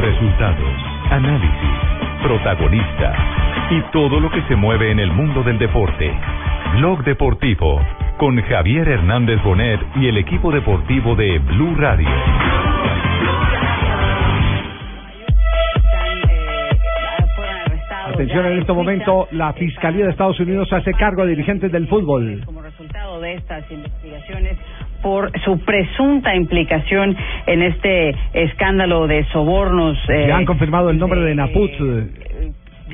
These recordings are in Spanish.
Resultados, análisis, protagonistas y todo lo que se mueve en el mundo del deporte. Blog Deportivo con Javier Hernández Bonet y el equipo deportivo de Blue Radio. Atención en este momento, la Fiscalía de Estados Unidos hace cargo a dirigentes del fútbol. Como resultado de estas investigaciones por su presunta implicación en este escándalo de sobornos. Eh, han confirmado el nombre de Naput, de-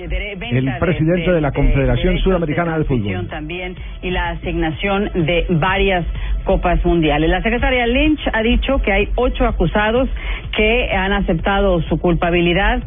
de venta el presidente de la Confederación Sudamericana de Fútbol. También y la asignación de varias copas mundiales. La secretaria Lynch ha dicho que hay ocho acusados que han aceptado su culpabilidad.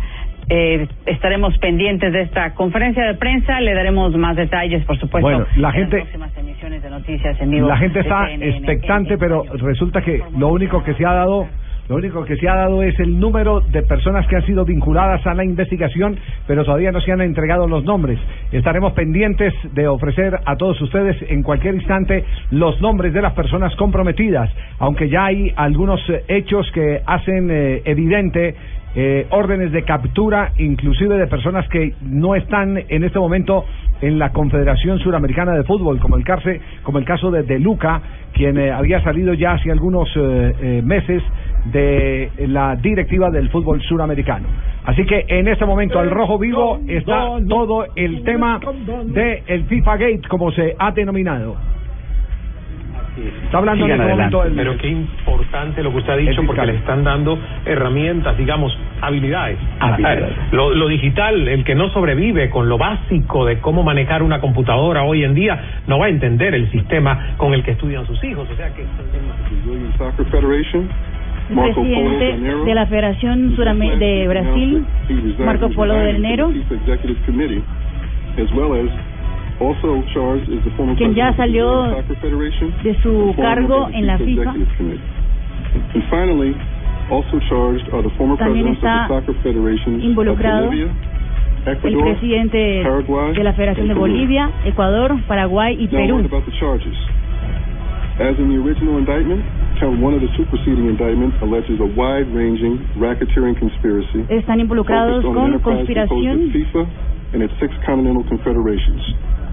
Eh, estaremos pendientes de esta conferencia de prensa. Le daremos más detalles, por supuesto. Bueno, la en gente- las próximas emisiones de noticias en vivo. La gente está CNN. expectante, pero resulta que lo único que se ha dado, lo único que se ha dado es el número de personas que han sido vinculadas a la investigación, pero todavía no se han entregado los nombres. Estaremos pendientes de ofrecer a todos ustedes en cualquier instante los nombres de las personas comprometidas, aunque ya hay algunos eh, hechos que hacen eh, evidente eh, órdenes de captura, inclusive de personas que no están en este momento en la Confederación Suramericana de Fútbol, como el caso, como el caso de De Luca, quien eh, había salido ya hace algunos eh, eh, meses de la directiva del fútbol suramericano. Así que en este momento al rojo vivo está todo el tema de el FIFA Gate, como se ha denominado. Está hablando en este momento Pero qué importante lo que usted ha dicho, porque le están dando herramientas, digamos, habilidades. Habilidades. Lo, lo digital, el que no sobrevive con lo básico de cómo manejar una computadora hoy en día, no va a entender el sistema con el que estudian sus hijos. O sea que Brazilian Soccer Federation, Marco Polo presidente de la Federación Surame- de Brasil, Marco Polo de Enero, quien ya salió de su cargo en la FIFA. También está involucrado el presidente de la Federación de Bolivia, Ecuador, Paraguay y Perú. As in the original indictment, count one of the superseding indictments alleges a wide-ranging racketeering conspiracy Están involucrados con conspiración FIFA and its six continental confederations.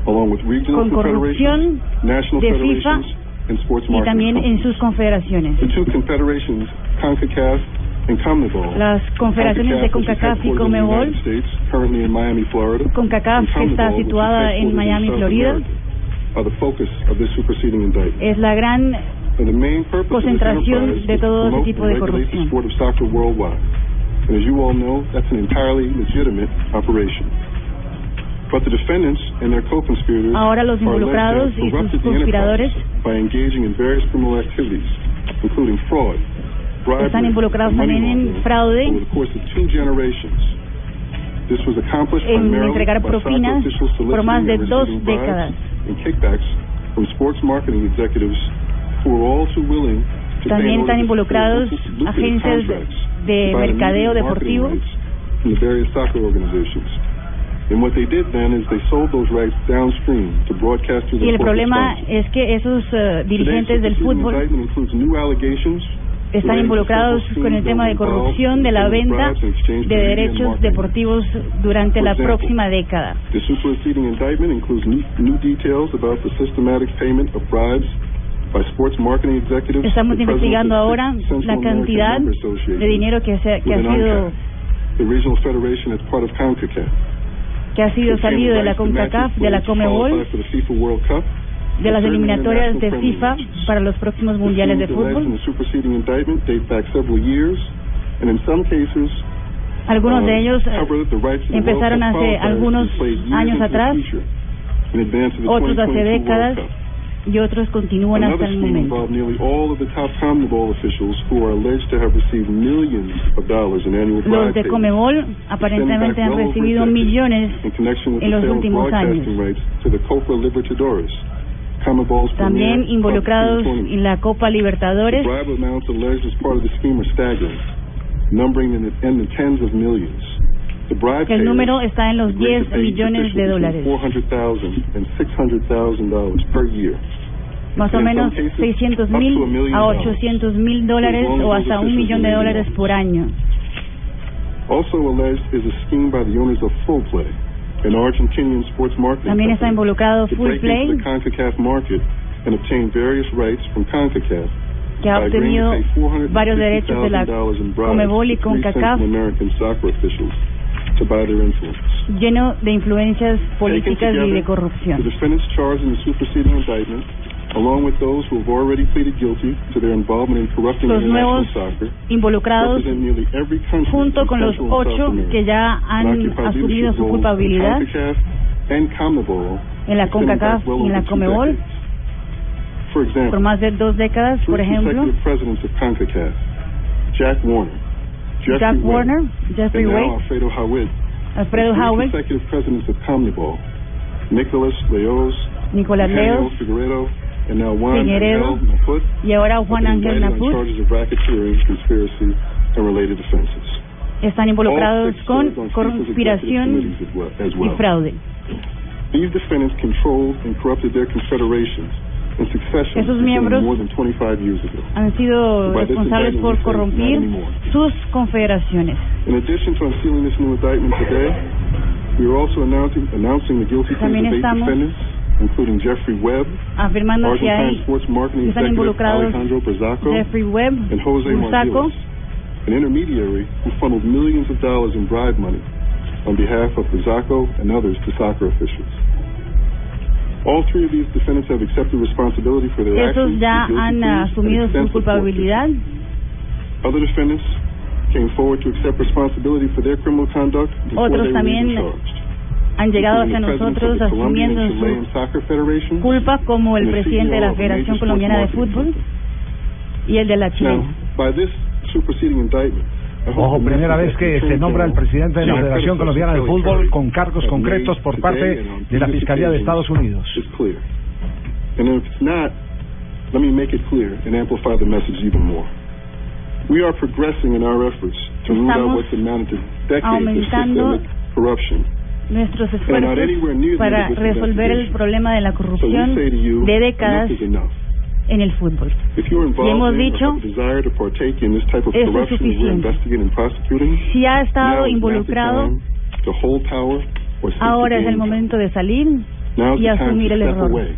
Con corrupción confederations, national de FIFA federations, and sports y también en sus confederaciones. The two confederations, CONCACAF and CONMEBOL, Las confederaciones de CONCACAF y Florida, CONCACAF, que está situada en Miami, Florida, America, are the focus of this superseding indictment. es la gran And the main purpose of this concentración de todo ese tipo de corrupción. Ahora los involucrados y sus conspiradores enterprise by engaging in various criminal activities, including fraud, bribery, están involucrados también en fraude, over the course of two generations. This was accomplished en entregar propinas por más de dos décadas. and kickbacks from sports marketing executives who were all too willing to pay También están involucrados agencias de- mercadeo deportivo. Y and el problema es que esos eh, dirigentes del fútbol indictment includes new allegations están involucrados con el tema de corrupción de la venta de derechos deportivos durante la próxima década. The superseding indictment includes new, new details about the systematic payment of bribes by sports marketing executives. Estamos investigando ahora la cantidad de dinero que, se, que ha sido que ha sido salido de la CONCACAF, de la Cup, de las certain eliminatorias de FIFA para los próximos mundiales de in fútbol. Algunos uh, de ellos eh, empezaron hace algunos años atrás, otros hace 2022 World décadas. Y otros continúan hasta el momento. Los de Comebol aparentemente han recibido millones en los últimos CONMEBOL's también involucrados en la Copa Libertadores. numbering in the, in the tens of millions. El número está en los agreed 10 to pay each millones de dólares. between $400,000 and $600,000 per year. más o menos some cases, 600 up to a mil a dollars. 800 mil dólares o hasta un millón de dólares por año. Also alleged is a scheme by the owners of Full Play, an Argentinian sports marketing También está involucrado Full Play, into the CONCACAF market and obtain various rights from CONCACAF que ha obtenido varios derechos de la $450,000 in bribes Comebol y CONCACAF, Lleno de influencias políticas y de the corrupción. defendants charged in the superseding indictment, along with those who have already pleaded guilty to their involvement in corrupting Los nuevos soccer, involucrados represent nearly every country junto con los ocho que ya han asumido su culpabilidad en la CONCACAF y en la Comebol por más de dos décadas, por ejemplo, Jack Warner, Jeffrey Jack Webb, Warner, Jeffrey and Alfredo Hawid, Alfredo and executive presidents of CONMEBOL, Nicholas Leos, Daniel Leos. Figueredo, and now Juan Figueredo, Angel Mafut, y ahora Juan Ángel Naput charges of racketeering, conspiracy, and related offenses. están involucrados con conspiración as well- y fraude. These defendants controlled and corrupted their confederations Esos beginning miembros more than 25 years ago. Han sido By this responsables indictment, por we say not corrompir anymore. sus confederaciones. In addition to unsealing this new indictment today, we are also announcing, announcing the guilty pleas También of eight estamos defendants, including Jeffrey Webb, Afirmando que Argentine hay sports marketing están executive involucrados Alejandro Brazaco, Jeffrey Webb, and Jose Bursaco, Margulis, an intermediary who funneled millions of dollars in bribe money on behalf of Brazaco and others to soccer officials. Actions. ya han and asumido su culpabilidad. cases. Other defendants came forward to accept responsibility for their criminal conduct before Otros también. Han llegado hacia nosotros asumiendo su culpa como el presidente de la a Federación Colombiana de Fútbol y el de la Now, Ojo, the primera vez que that se the nombra el presidente de la Federación Colombiana de Fútbol con cargos concretos por parte de la Fiscalía de Estados Unidos. let me make it clear and amplify the message even more. We are progressing in our efforts to root out what's amounted to decades of aumentando systemic corruption. Nuestros And not anywhere near esfuerzos para resolver el problema de la corrupción de décadas. En el fútbol. If you're hemos dicho, eso es suficiente. Si ha estado involucrado, ahora es el momento de salir y asumir el error. away,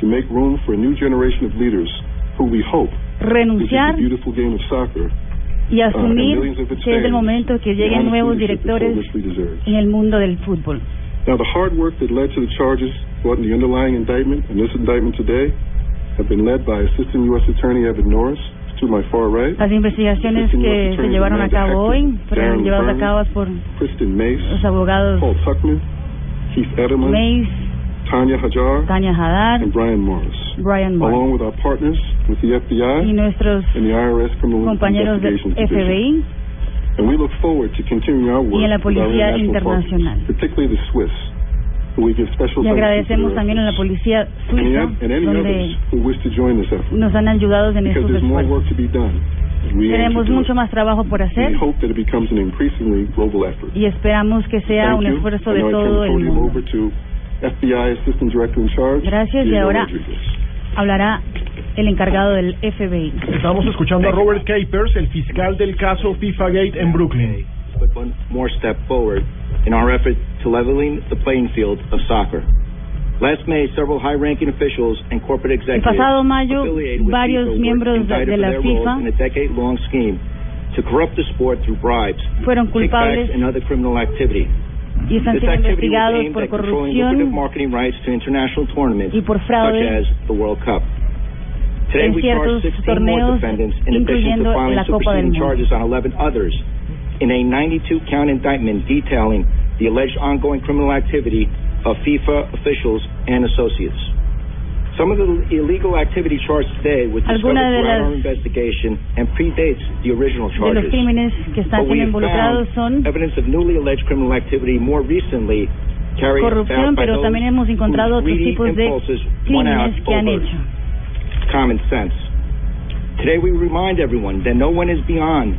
to make room for a new generation of leaders who we hope will give renunciar the beautiful game of soccer y uh, asumir que es el momento que lleguen nuevos directores en el mundo del fútbol. Now, the hard work that led to the charges brought in the underlying indictment and this indictment today have been led by Assistant U.S. Attorney Evan Norris to my far right, Las investigaciones que se llevaron a cabo hoy fueron llevadas a cabo por Mace, los abogados Paul Tuckman, Keith Edelman, Mays, Tanya Hajar, Tania Haddad, and Brian Morris, Brian Moore along with our partners with the y FBI nuestros and the IRS Criminal compañeros del. FBI And we look forward to continuing our work y en la Policía Internacional. particularly the Swiss, who we give special Y thanks to for agradecemos también a la policía suiza, the- and any donde others who wish to join this effort, nos han ayudado en because estos there's more esfuerzos. work to be done. and We aim to Tenemos do mucho más trabajo por hacer hope that it becomes an increasingly global effort. y esperamos que sea Thank un you. esfuerzo de todo el mundo. Gracias, y ahora-. Hablará el encargado del FBI. Estamos escuchando a Robert Capers, el fiscal del caso FIFA Gate en Brooklyn. Put one more step forward in our effort to leveling the playing field of soccer. Last May, several high-ranking officials and corporate El executives pasado mayo, affiliated with varios FIFA were miembros de, indicted de for la their roles FIFA in a decade-long scheme to corrupt the sport through bribes, fueron kickbacks, culpables and other criminal activity. y están This siendo activity was investigados aimed por at controlling lucrative corrupción marketing rights to international tournaments y por such fraude as the World Cup. Today en we ciertos charge 16 more torneos, defendants in addition to incluyendo filing la Copa del superseding Mundo. Charges on 11 others in a 92-count indictment detailing the alleged ongoing criminal activity of FIFA officials and associates. Some of the illegal activity charged today was discovered throughout our investigation and predates the original charges. crímenes que están But we have found son evidence of newly alleged criminal activity more recently carried corrupción, out by pero those también hemos encontrado otros greedy tipos de impulses won out crímenes que han over hecho. common sense.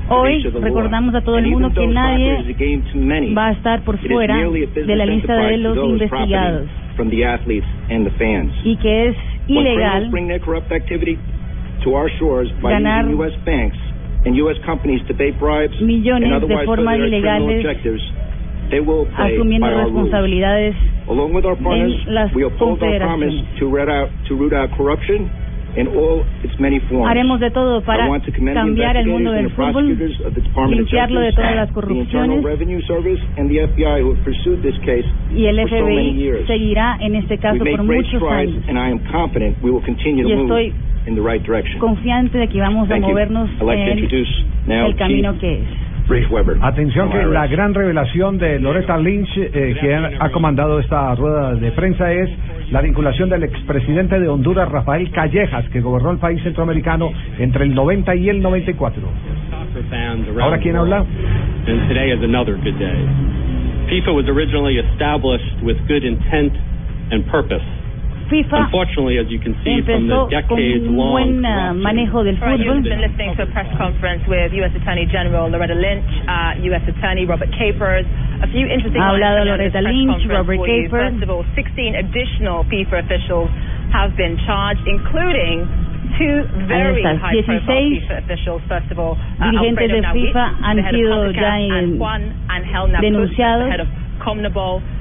Hoy recordamos a todo el mundo que nadie va a estar por fuera de la lista de los investigados. profiting from the athletes and the fans. y que es ilegal Ganar using U.S. banks and U.S. companies to pay bribes millones de otherwise forma further their criminal ilegales, asumiendo responsabilidades en las confederaciones. Haremos de todo para I want to commend the cambiar el mundo del fútbol, prosecutors of the Department of limpiarlo de todas las the Internal corrupciones Revenue Service, and the FBI who have pursued this case y el FBI seguirá en este caso por muchos años. and I am confident we will continue to Y move estoy in the right direction. Confiante de que vamos a movernos en el camino que es. Rich Weber. Atención que la gran revelación de Loretta Lynch, eh, quien ha comandado esta rueda de prensa, es la vinculación del expresidente de Honduras, Rafael Callejas, que gobernó el país centroamericano entre el 90 y el 94. Ahora, ¿quién habla? FIFA was originally established with good intent and purpose. FIFA Unfortunately, as you can see from the empezó con un decades-long buen manejo del Right, fútbol. you've been listening to a press conference with U.S. Attorney General Loretta Lynch, uh, U.S. Attorney Robert Capers. A few interesting Ha lines hablado coming out of this Loretta press Lynch, conference Robert for you. Capers. First of all, 16 additional FIFA officials have been charged, including two very high-profile 16 FIFA officials. First of all, uh, dirigentes Alfredo de Nawit, FIFA han the head of sido ya en- Juan Angel Naput, denunciados.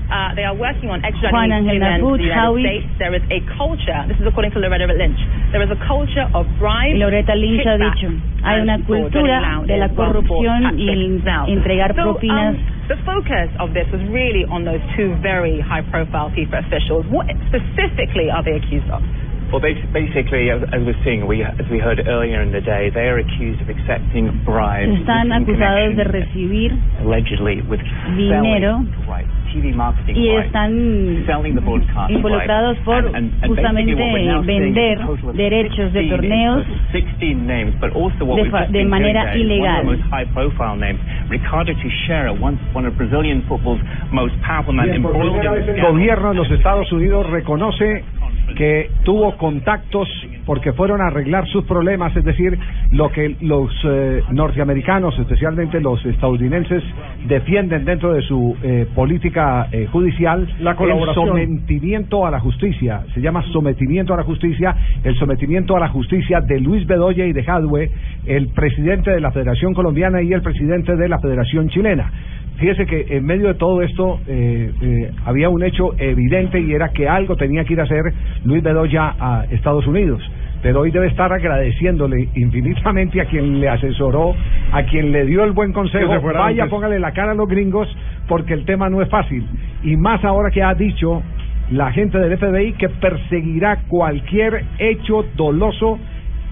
The head of CONMEBOL. Uh, they are working on extraditing Juan Angel two men to the United States. There is a culture, this is according to Loretta Lynch, there is a culture of bribes, Loretta Lynch ha dicho, hay and una cultura de la in corrupción y el tactics now. entregar So, propinas. um, the focus of this was really on those two very high-profile FIFA officials. What specifically are they accused of? Well, bas- basically, as, we're seeing, we, as we heard earlier in the day, they are accused of accepting bribes Están acusados de recibir allegedly with dinero TV marketing y rights, están selling the broadcast involucrados por And- and- and justamente vender derechos de 16 torneos names, 16 names, but also what de we've fa- just de been manera one ilegal. of the most high-profile names, Ricardo Teixeira, once one of Brazilian football's most powerful men, embroiled in gobierno de los Estados Unidos reconoce que tuvo contactos porque fueron a arreglar sus problemas, es decir, lo que los eh, norteamericanos, especialmente los estadounidenses, defienden dentro de su eh, política eh, judicial, La el sometimiento a la justicia, se llama sometimiento a la justicia, el sometimiento a la justicia de Luis Bedoya y de Jadwe, el presidente de la Federación Colombiana y el presidente de la Federación Chilena. Fíjese que en medio de todo esto eh, eh, había un hecho evidente y era que algo tenía que ir a hacer Luis Bedoya a Estados Unidos. Pero hoy debe estar agradeciéndole infinitamente a quien le asesoró, a quien le dio el buen consejo. Vaya, antes. póngale la cara a los gringos porque el tema no es fácil. Y más ahora que ha dicho la gente del FBI que perseguirá cualquier hecho doloso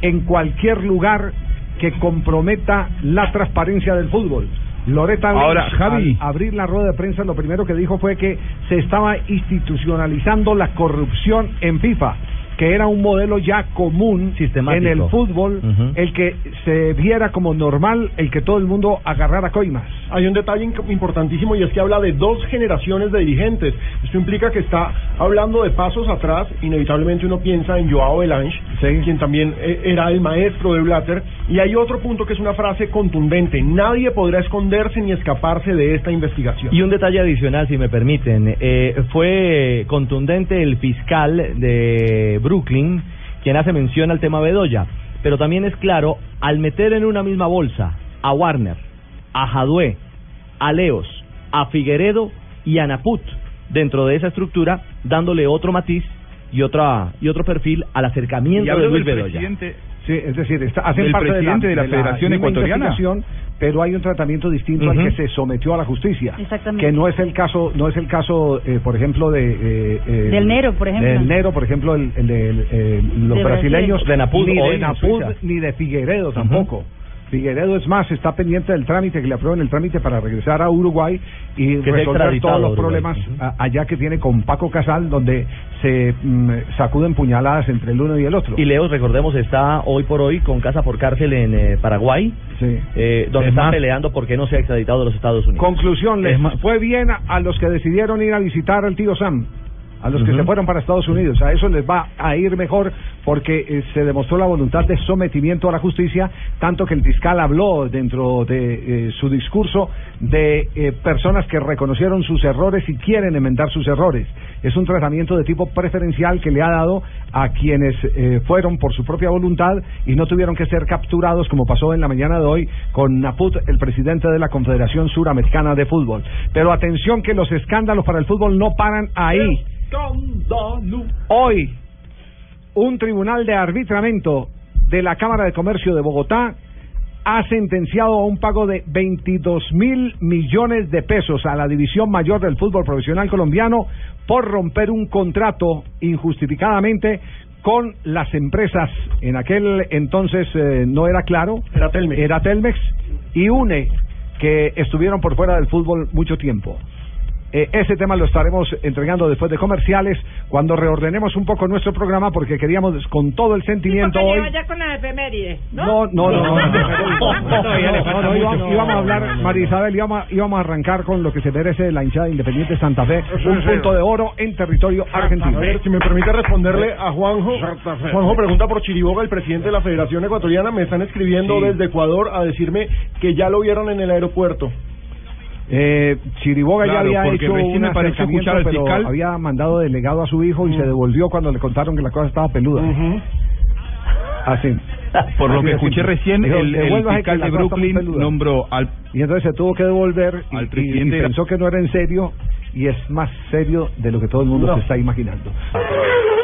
en cualquier lugar que comprometa la transparencia del fútbol. Loreta Lynch, Ahora, Javi. al abrir la rueda de prensa, lo primero que dijo fue que se estaba institucionalizando la corrupción en FIFA, que era un modelo ya común Sistemático. en el fútbol, el que se viera como normal el que todo el mundo agarrara coimas. Hay un detalle importantísimo y es que habla de dos generaciones de dirigentes. Esto implica que está hablando de pasos atrás. Inevitablemente uno piensa en Joao Belange, quien también eh, era el maestro de Blatter. Y hay otro punto que es una frase contundente. Nadie podrá esconderse ni escaparse de esta investigación. Y un detalle adicional, si me permiten. Eh, fue contundente el fiscal de Brooklyn, quien hace mención al tema Bedoya. Pero también es claro, al meter en una misma bolsa a Warner, a Jadue, a Leos, a Figueredo y a Naput dentro de esa estructura, dándole otro matiz y otra y otro perfil al acercamiento Y de Luis Bedoya. presidente Sí, es decir, está, hacen Del parte presidente de la Federación Ecuatoriana. Pero hay un tratamiento distinto al que se sometió a la justicia, Exactamente. que no es el caso, no es el caso, eh, por ejemplo, de eh, eh, Del Nero, por ejemplo. del Nero, por ejemplo, el, el de eh, los De brasileños, Brasil. De Naput ni de Suiza. ni de Figueredo tampoco. Figueredo es más, está pendiente del trámite, que le aprueben el trámite para regresar a Uruguay y resolver todos los Uruguay. problemas allá que tiene con Paco Casal, donde se mm, sacuden puñaladas entre el uno y el otro. Y Leos, recordemos, está hoy por hoy con casa por cárcel en eh, Paraguay, Sí. eh, donde Es están más- peleando por qué no se ha extraditado a los Estados Unidos. Conclusión, les Es fue bien a, a los que decidieron ir a visitar al tío Sam. A los que se fueron para Estados Unidos. A eso les va a ir mejor porque eh, se demostró la voluntad de sometimiento a la justicia, tanto que el fiscal habló dentro de eh, su discurso de eh, personas que reconocieron sus errores y quieren enmendar sus errores. Es un tratamiento de tipo preferencial que le ha dado a quienes fueron por su propia voluntad y no tuvieron que ser capturados como pasó en la mañana de hoy con Naput, el presidente de la Confederación Suramericana de Fútbol. Pero atención que los escándalos para el fútbol no paran ahí. Hoy, un tribunal de arbitramiento de la Cámara de Comercio de Bogotá ha sentenciado a un pago de 22 mil millones de pesos a la División Mayor del Fútbol Profesional Colombiano por romper un contrato injustificadamente con las empresas. En aquel entonces eh, no era claro. Era Telmex. Era Telmex y UNE, que estuvieron por fuera del fútbol mucho tiempo. Eh, ese tema lo estaremos entregando después de comerciales cuando reordenemos un poco nuestro programa porque queríamos con todo el sentimiento hoy. ya con la efeméride, ¿no? No, no, no. No, íbamos a hablar, María Isabel, íbamos, íbamos a arrancar con lo que se merece la hinchada Independiente Santa Fe, un punto de oro en territorio argentino. A ver, si me permite responderle a Juanjo. Juanjo pregunta por Chiriboga, el presidente de la Federación Ecuatoriana. Me están escribiendo desde Ecuador a decirme que ya lo vieron en el aeropuerto. Eh, Chiriboga ya había hecho un acercamiento, pero fiscal. había mandado delegado a su hijo y se devolvió cuando le contaron que la cosa estaba peluda. Así. Por lo que escuché recién, el, fiscal de Brooklyn nombró al... Y entonces se tuvo que devolver y, presidente pensó que no era en serio y es más serio de lo que todo el mundo se está imaginando.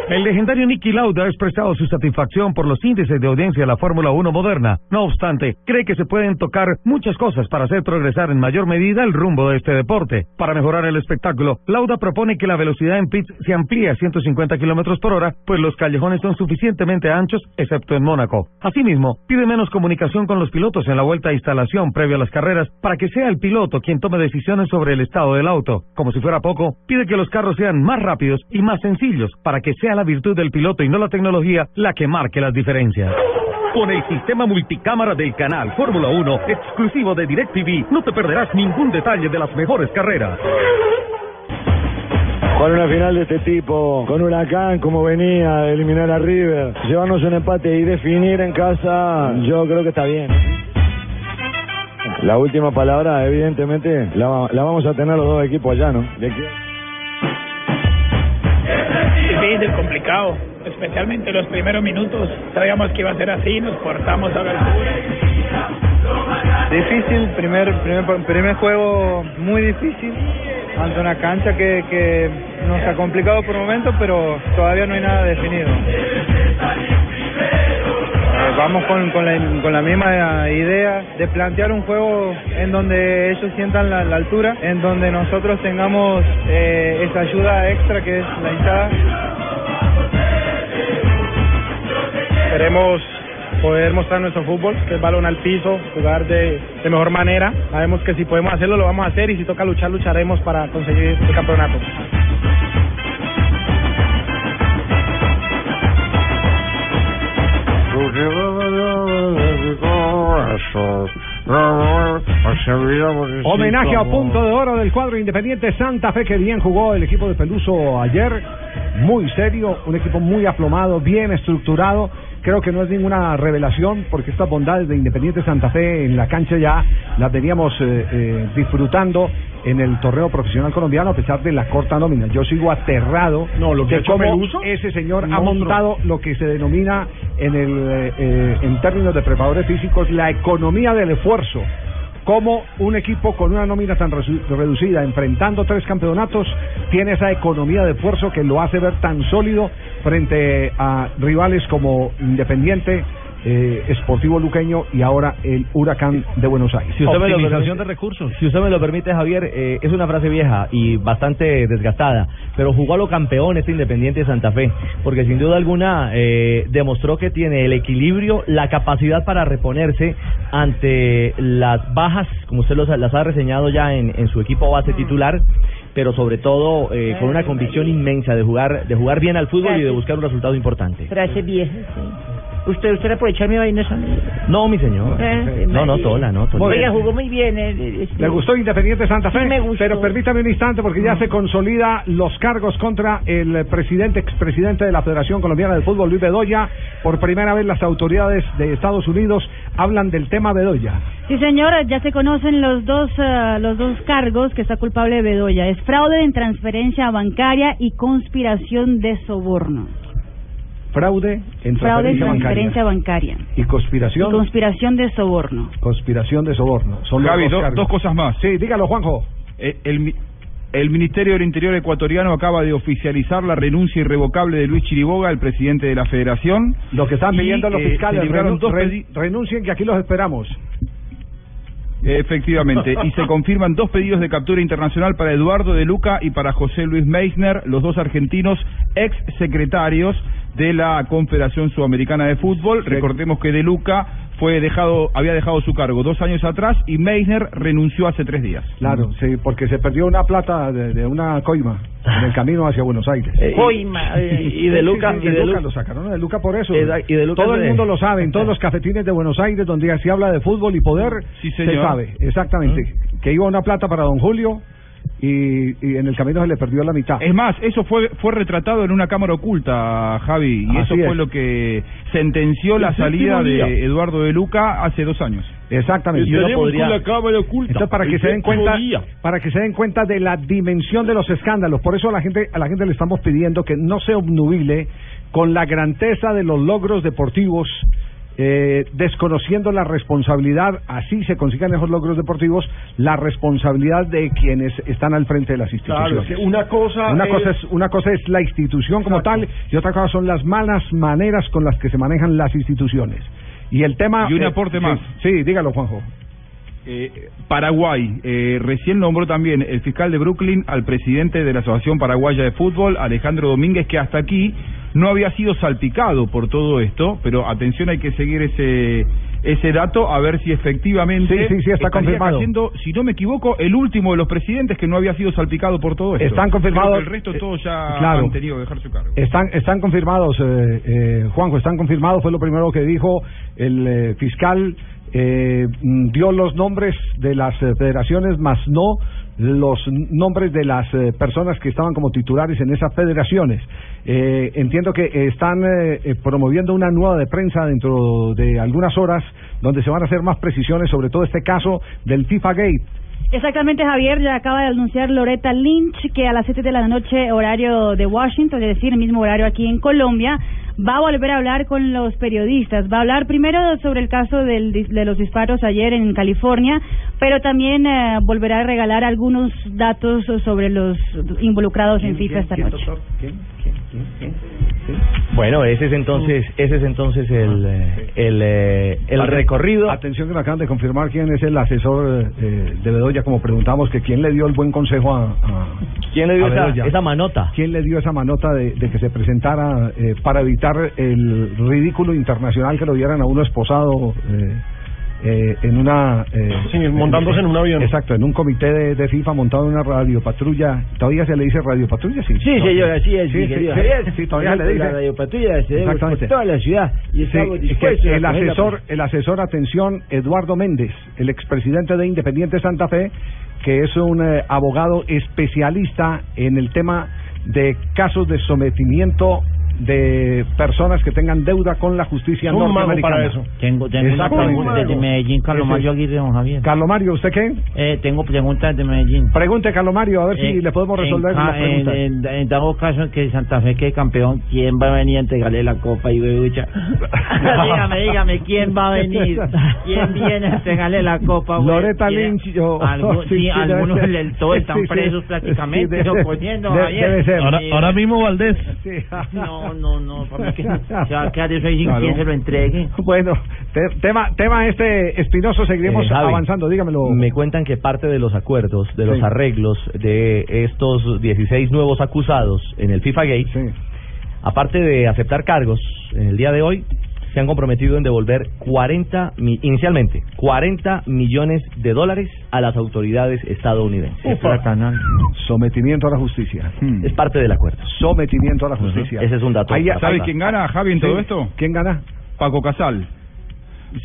El legendario Nicky Lauda ha expresado su satisfacción por los índices de audiencia de la Fórmula 1 moderna. No obstante, cree que se pueden tocar muchas cosas para hacer progresar en mayor medida el rumbo de este deporte. Para mejorar el espectáculo, Lauda propone que la velocidad en pits se amplíe a 150 kilómetros por hora, pues los callejones son suficientemente anchos, excepto en Mónaco. Asimismo, pide menos comunicación con los pilotos en la vuelta a instalación previo a las carreras para que sea el piloto quien tome decisiones sobre el estado del auto. Como si fuera poco, pide que los carros sean más rápidos y más sencillos para que sea la virtud del piloto y no la tecnología la que marque las diferencias. Con el sistema multicámara del canal Fórmula 1, exclusivo de DirecTV, no te perderás ningún detalle de las mejores carreras. Con una final de este tipo, con Huracán como venía, eliminar a River, llevarnos un empate y definir en casa, yo creo que está bien. La última palabra, evidentemente, la, vamos a tener los dos equipos allá, ¿no? Difícil, complicado, especialmente los primeros minutos. Sabíamos que iba a ser así, nos portamos a la. Difícil, primer, primer, primer juego muy difícil, ante una cancha que, que nos ha complicado por momentos, pero todavía no hay nada definido. Eh, vamos con, con, la, con la misma idea de plantear un juego en donde ellos sientan la, altura, en donde nosotros tengamos eh, esa ayuda extra que es la hinchada. Queremos poder mostrar nuestro fútbol, que es balón al piso, jugar de, de mejor manera. Sabemos que si podemos hacerlo, lo vamos a hacer y si toca luchar, lucharemos para conseguir el campeonato. Homenaje a punto de oro del cuadro independiente Santa Fe que bien jugó el equipo de Peluso ayer, muy serio, un equipo muy aplomado, bien estructurado. Creo que no es ninguna revelación porque estas bondades de Independiente Santa Fe en la cancha ya las veníamos eh, eh, disfrutando en el torneo profesional colombiano a pesar de la corta nómina. Yo sigo aterrado no, lo que de cómo ese señor ha montado lo que se denomina en el eh, en términos de preparadores físicos la economía del esfuerzo cómo un equipo con una nómina tan reducida, enfrentando tres campeonatos, tiene esa economía de esfuerzo que lo hace ver tan sólido frente a rivales como Independiente, eh, Esportivo Luqueño y ahora el Huracán de Buenos Aires. Si usted me lo permite, de recursos. Si usted me lo permite, Javier, eh, es una frase vieja y bastante desgastada, pero jugó a lo campeón este Independiente de Santa Fe, porque sin duda alguna eh, demostró que tiene el equilibrio, la capacidad para reponerse ante las bajas, como usted las ha reseñado ya en, en su equipo base titular pero sobre todo eh, con una convicción inmensa de jugar de jugar bien al fútbol y de buscar un resultado importante. Frase vieja, ¿Usted, usted le puede echar mi vaina? No, mi señor. Eh, no, no, tola, no, tola. Oiga, jugó muy bien. eh, eh, este- ¿Le gustó Independiente Santa Fe? Sí, me gustó. Pero permítame un instante porque ya se consolida los cargos contra el presidente, expresidente de la Federación Colombiana de Fútbol, Luis Bedoya. Por primera vez las autoridades de Estados Unidos hablan del tema Bedoya. Sí, señora, ya se conocen los dos eh, los dos cargos que está culpable Bedoya. Es fraude en transferencia bancaria y conspiración de soborno. Fraude en Fraude en transferencia transferencia bancaria. bancaria. Y conspiración. Y conspiración de soborno. conspiración de soborno. Son los Javi, dos dos cosas más. Sí, dígalo, Juanjo. Eh, el, mi- el Ministerio del Interior ecuatoriano acaba de oficializar la renuncia irrevocable de Luis Chiriboga, el presidente de la Federación. Lo que están Y, pidiendo los eh, fiscales, dos renuncien que aquí los esperamos. Efectivamente, y se confirman dos pedidos de captura internacional para Eduardo de Luca y para José Luis Meissner, los dos argentinos ex secretarios de la Confederación Sudamericana de Fútbol. Recordemos que de Luca fue dejado, había dejado su cargo dos años atrás y Meissner renunció hace tres días. Claro, sí, porque se perdió una plata de, de una coima en el camino hacia Buenos Aires. Eh, Coima, eh, y de sí, Luca- sí, y de Luca Lu- lo sacaron de Luca por eso. Y de- y de Luca Todo el mundo lo sabe, en todos los cafetines de Buenos Aires donde se habla de fútbol y poder, Sí, se sabe exactamente que iba una plata para don Julio y, y en el camino se le perdió la mitad. Es más, eso fue fue retratado en una cámara oculta, Javi, y Así eso fue lo que sentenció la salida día. de Eduardo de Luca hace dos años. Exactamente. Y Uno podría- podría- cámara oculta. Entonces, para que se den cuenta, día. para que se den cuenta de la dimensión de los escándalos. Por eso a la gente, a la gente le estamos pidiendo que no se obnubile con la grandeza de los logros deportivos, eh, desconociendo la responsabilidad, así se consigan esos logros deportivos, la responsabilidad de quienes están al frente de las Claro, instituciones. es que una cosa Una es- cosa es una cosa es la institución como tal y otra cosa son las malas maneras con las que se manejan las instituciones. Y el tema Y un eh, aporte sí, más. Sí, dígalo, Juanjo. Eh, Paraguay, eh, recién nombró también el fiscal de Brooklyn al presidente de la Asociación Paraguaya de Fútbol, Alejandro Domínguez, que hasta aquí no había sido salpicado por todo esto, pero atención, hay que seguir ese ese dato a ver si efectivamente Sí, sí, sí, está confirmado. cayendo, si no me equivoco, el último de los presidentes que no había sido salpicado por todo esto. Están confirmados, el resto eh, todos ya claro. han tenido que dejar su cargo. Están, están confirmados, eh, eh, Juanjo, están confirmados, fue lo primero que dijo el eh, fiscal, eh, mm, dio los nombres de las eh, federaciones, más no los nombres de las eh, personas que estaban como titulares en esas federaciones. Eh, entiendo que están eh, eh, promoviendo una nueva de prensa dentro de algunas horas donde se van a hacer más precisiones sobre todo este caso del FIFA Gate. Exactamente, Javier, ya acaba de anunciar Loretta Lynch que a las 7 de la noche, horario de Washington, es decir, el mismo horario aquí en Colombia, va a volver a hablar con los periodistas. Va a hablar primero sobre el caso del de los disparos ayer en California, pero también eh, volverá a regalar algunos datos sobre los involucrados en FIFA esta noche. Bueno, ese es entonces, ese es entonces el, eh, el, eh, el recorrido. Atención que me acaban de confirmar quién es el asesor eh, de Bedoya, como preguntamos que quién le dio el buen consejo a, a- ¿Quién le dio esa, esa manota? ¿Quién le dio esa manota de, de que se presentara eh, para evitar el ridículo internacional que lo vieran a uno esposado eh, eh, en una... eh, Sí, montándose en un avión. Exacto, en un comité de, de FIFA montado en una radiopatrulla. ¿Todavía se le dice radiopatrulla? Sí, Sí, señor, así es, Sí, sí, sí, sí, todavía le dice. La radiopatrulla se debe por toda la ciudad y Sí, estamos es que dispuestos el la- asesor, el asesor, atención, Eduardo Méndez, el expresidente de Independiente Santa Fe, que es un eh, abogado especialista en el tema de casos de sometimiento de personas que tengan deuda con la justicia un mago norteamericana. para eso. Tengo, tengo una pregunta desde Medellín, Carlos Mario Aguirre, don Javier. Carlos Mario, ¿usted qué? Eh, tengo preguntas de Medellín. Pregunte, Carlos Mario, a ver si Eh, le podemos resolver las preguntas. En, en, en dado caso que Santa Fe quede campeón, ¿quién va a venir a entregarle la copa y bebucha? dígame, dígame, ¿quién va a venir? ¿Quién viene a entregarle la copa? güey? Loretta ¿Quién? Lynch, yo- sí, algunos del todo están Sí, sí. presos prácticamente, Sí, o debe- poniendo, debe- Javier. debe ser. Ahora- ahora mismo Valdés. No, no, no, para mí que se va a quedar eso ahí sin Claro. quien se lo entregue. Bueno, te- tema, tema este espinoso, seguiremos Eh, Javi, avanzando, dígamelo. Me cuentan que parte de los acuerdos, de los Sí. arreglos de estos 16 nuevos acusados en el FIFA Gate, aparte de aceptar cargos en el día de hoy, se han comprometido en devolver 40, mi- inicialmente, 40 millones de dólares a las autoridades estadounidenses. Sometimiento a la justicia. Hmm. Es parte del acuerdo. Sometimiento a la justicia. Ese es un dato. Ahí- para ¿Sabe pasar. quién gana, Javi, en todo esto? ¿Quién gana? Paco Casal.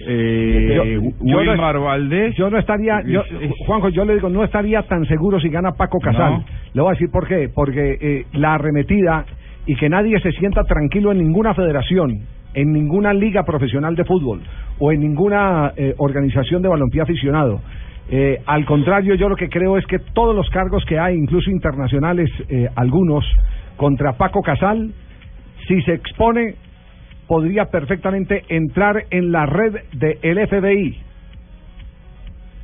Eh, Yo- yo no- Valdés. Yo no estaría, yo, Juanjo, yo le digo, no estaría tan seguro si gana Paco Casal. No. Le voy a decir por qué. Porque eh, la arremetida y que nadie se sienta tranquilo en ninguna federación, en ninguna liga profesional de fútbol o en ninguna eh, organización de balompié aficionado. Eh, al contrario, yo lo que creo es que todos los cargos que hay, incluso internacionales, eh, algunos, contra Paco Casal, si se expone, podría perfectamente entrar en la red del FBI.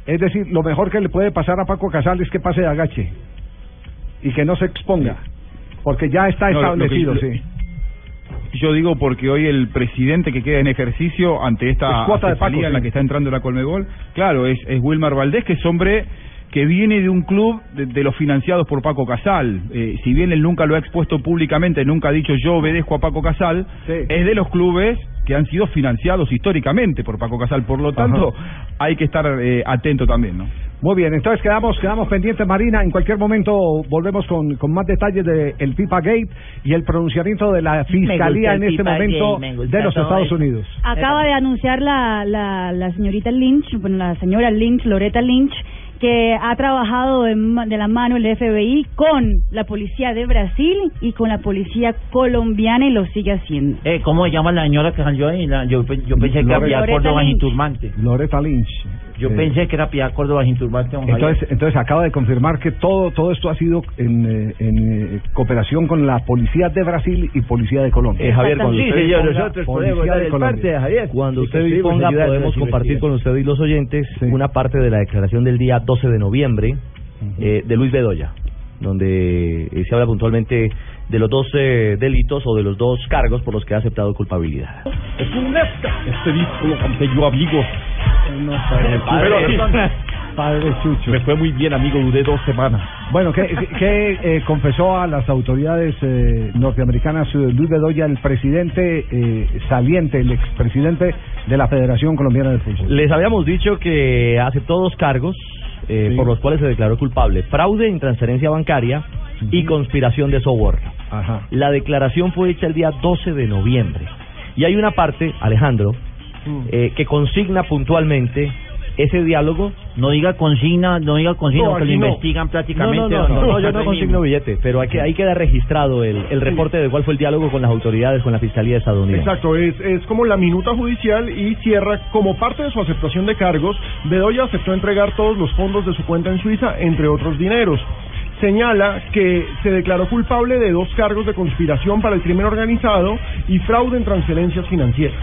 Es decir, lo mejor que le puede pasar a Paco Casal es que pase de agache y que no se exponga, porque ya está No, lo- lo que- establecido, lo- sí. Yo digo porque hoy el presidente que queda en ejercicio ante esta Es cuota de Paco, en la que está entrando la Colmebol, claro, es, es Wilmar Valdés, que es hombre que viene de un club de, de los financiados por Paco Casal. Eh, si bien él nunca lo ha expuesto públicamente, nunca ha dicho yo obedezco a Paco Casal, es de los clubes que han sido financiados históricamente por Paco Casal. Por lo tanto, hay que estar eh, atento también, ¿no? Muy bien, entonces quedamos quedamos pendientes, Marina. En cualquier momento volvemos con, con más detalles del el FIFA Gate y el pronunciamiento de la Fiscalía en este FIFA momento Gate, de los Estados eso. Unidos. Acaba de anunciar la, la, la señorita Lynch, bueno, la señora Lynch, Loretta Lynch, que ha trabajado de, de la mano el FBI con la policía de Brasil y con la policía colombiana y lo sigue haciendo. Eh, ¿Cómo se llama la señora que salió ahí? La- yo, pe- yo pensé que era Loretta Córdoba Lynch. Loretta Lynch. Yo Eh, pensé que era Piedad Córdoba sin turbante. don Javier. Entonces, entonces acaba de confirmar que todo todo esto ha sido en, eh, en eh, cooperación con la policía de Brasil y policía de Colombia. Eh, Javier, cuando Sí, usted señor, disponga- nosotros Policía podemos dar de el Colombia. parte, Javier. Cuando usted disponga, podemos compartir con usted y los oyentes una parte de la declaración del día 12 de noviembre eh, de Luis Bedoya, donde eh, se habla puntualmente de los dos eh, delitos o de los dos cargos por los que ha aceptado culpabilidad. Es un Este disco lo canté yo, amigo. Padre, Padre Chucho. Me fue muy bien, amigo. Duré dos semanas. Bueno, ¿qué, qué- eh, confesó a las autoridades eh, norteamericanas eh, Luis Bedoya, el presidente eh, saliente, el expresidente de la Federación Colombiana de Fútbol? Les habíamos dicho que aceptó dos cargos eh, Sí. por los cuales se declaró culpable: fraude en transferencia bancaria y conspiración de soborno. Ajá. La declaración fue hecha el día 12 de noviembre. Y hay una parte, Alejandro, eh, que consigna puntualmente ese diálogo. No diga consigna, no diga consigna, No, que lo no. investigan prácticamente. no, no, no, yo no consigno billete, pero hay que, ahí queda registrado el, el reporte de cuál fue el diálogo con las autoridades, con la Fiscalía estadounidense. Exacto, es, es como la minuta judicial y cierra como parte de su aceptación de cargos. Bedoya aceptó entregar todos los fondos de su cuenta en Suiza, entre otros dineros. Señala que se declaró culpable de dos cargos de conspiración para el crimen organizado y fraude en transferencias financieras.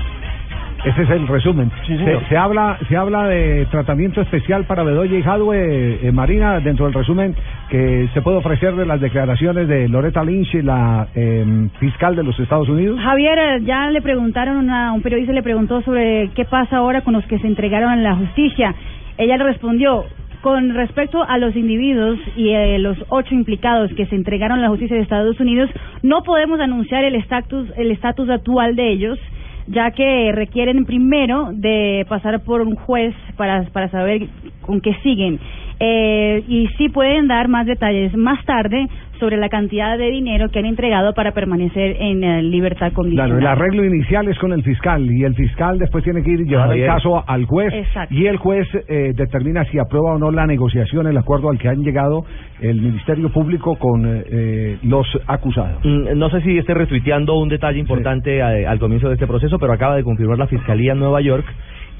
Ese es el resumen. Sí, se, habla se habla de tratamiento especial para Bedoya y Hadwe, eh, Marina, dentro del resumen que se puede ofrecer de las declaraciones de Loretta Lynch, la eh, fiscal de los Estados Unidos. Javier, eh, ya le preguntaron, a un periodista le preguntó sobre qué pasa ahora con los que se entregaron a la justicia. Ella le respondió, con respecto a los individuos y eh, los ocho implicados que se entregaron a la justicia de Estados Unidos, no podemos anunciar el estatus el estatus actual de ellos, ya que requieren primero de pasar por un juez para, para saber con qué siguen. Eh, y sí pueden dar más detalles más tarde sobre la cantidad de dinero que han entregado para permanecer en eh, libertad condicional. Claro, el arreglo inicial es con el fiscal y el fiscal después tiene que ir y llevar el caso al juez Exacto. y el juez eh, determina si aprueba o no la negociación, el acuerdo al que han llegado el Ministerio Público con eh, eh, los acusados. Mm, No sé si esté retuiteando un detalle importante a- al comienzo de este proceso, pero acaba de confirmar la Fiscalía en Nueva York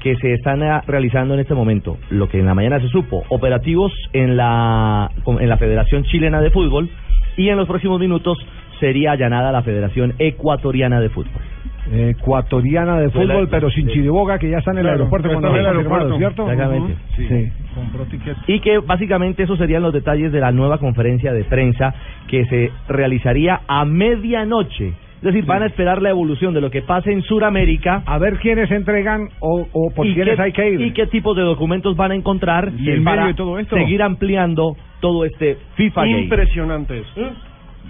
que se están realizando en este momento, lo que en la mañana se supo, operativos en la, en la Federación Chilena de Fútbol y en los próximos minutos sería allanada la Federación Ecuatoriana de Fútbol. Ecuatoriana de la- fútbol, pero sin Chiriboga, que ya está en el Claro, aeropuerto cuando el aeropuerto. ¿cierto? Exactamente. Sí. Compró. Y que básicamente esos serían los detalles de la nueva conferencia de prensa que se realizaría a medianoche. Es decir, van a esperar la evolución de lo que pase en Sudamérica. A ver quiénes entregan o, o por y quiénes qué, hay que ir. y qué tipos de documentos van a encontrar ¿Y en para medio de todo esto? seguir ampliando todo este FIFA. Impresionante eso.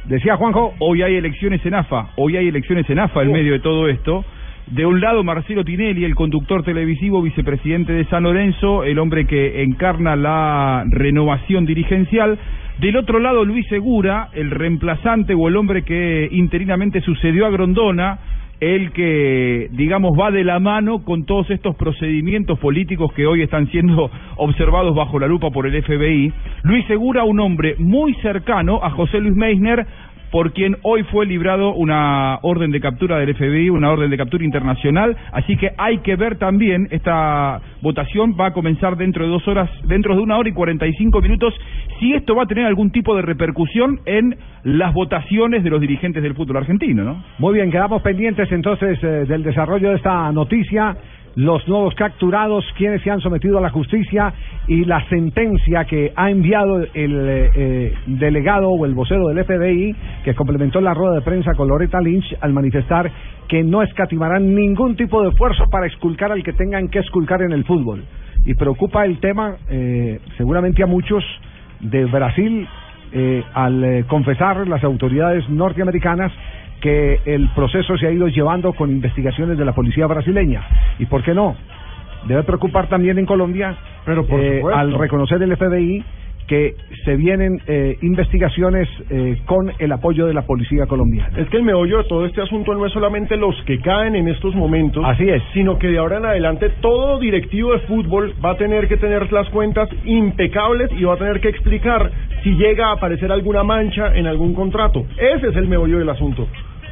Decía Juanjo. Hoy hay elecciones en AFA. Hoy hay elecciones en AFA en medio de todo esto. De un lado, Marcelo Tinelli, el conductor televisivo, vicepresidente de San Lorenzo, el hombre que encarna la renovación dirigencial. Del otro lado, Luis Segura, el reemplazante o el hombre que interinamente sucedió a Grondona el que, digamos, va de la mano con todos estos procedimientos políticos que hoy están siendo observados bajo la lupa por el FBI. Luis Segura, un hombre muy cercano a José Luis Meissner, por quien hoy fue librado una orden de captura del FBI, una orden de captura internacional, así que hay que ver también, esta votación va a comenzar dentro de dos horas, dentro de una hora y cuarenta y cinco minutos, si esto va a tener algún tipo de repercusión en las votaciones de los dirigentes del fútbol argentino, ¿no? Muy bien, quedamos pendientes entonces eh, del desarrollo de esta noticia, los nuevos capturados, quienes se han sometido a la justicia y la sentencia que ha enviado el eh, delegado o el vocero del FBI, que complementó la rueda de prensa con Loretta Lynch al manifestar que no escatimarán ningún tipo de esfuerzo para esculcar al que tengan que esculcar en el fútbol. Y preocupa el tema, eh, seguramente a muchos, de Brasil, eh, al eh, confesar las autoridades norteamericanas que el proceso se ha ido llevando con investigaciones de la policía brasileña. ¿Y por qué no? Debe preocupar también en Colombia, Pero por eh, al reconocer el FBI que se vienen eh, investigaciones eh, con el apoyo de la policía colombiana. Es que el meollo de todo este asunto no es solamente los que caen en estos momentos, Así es. sino que de ahora en adelante todo directivo de fútbol va a tener que tener las cuentas impecables y va a tener que explicar si llega a aparecer alguna mancha en algún contrato. Ese es el meollo del asunto.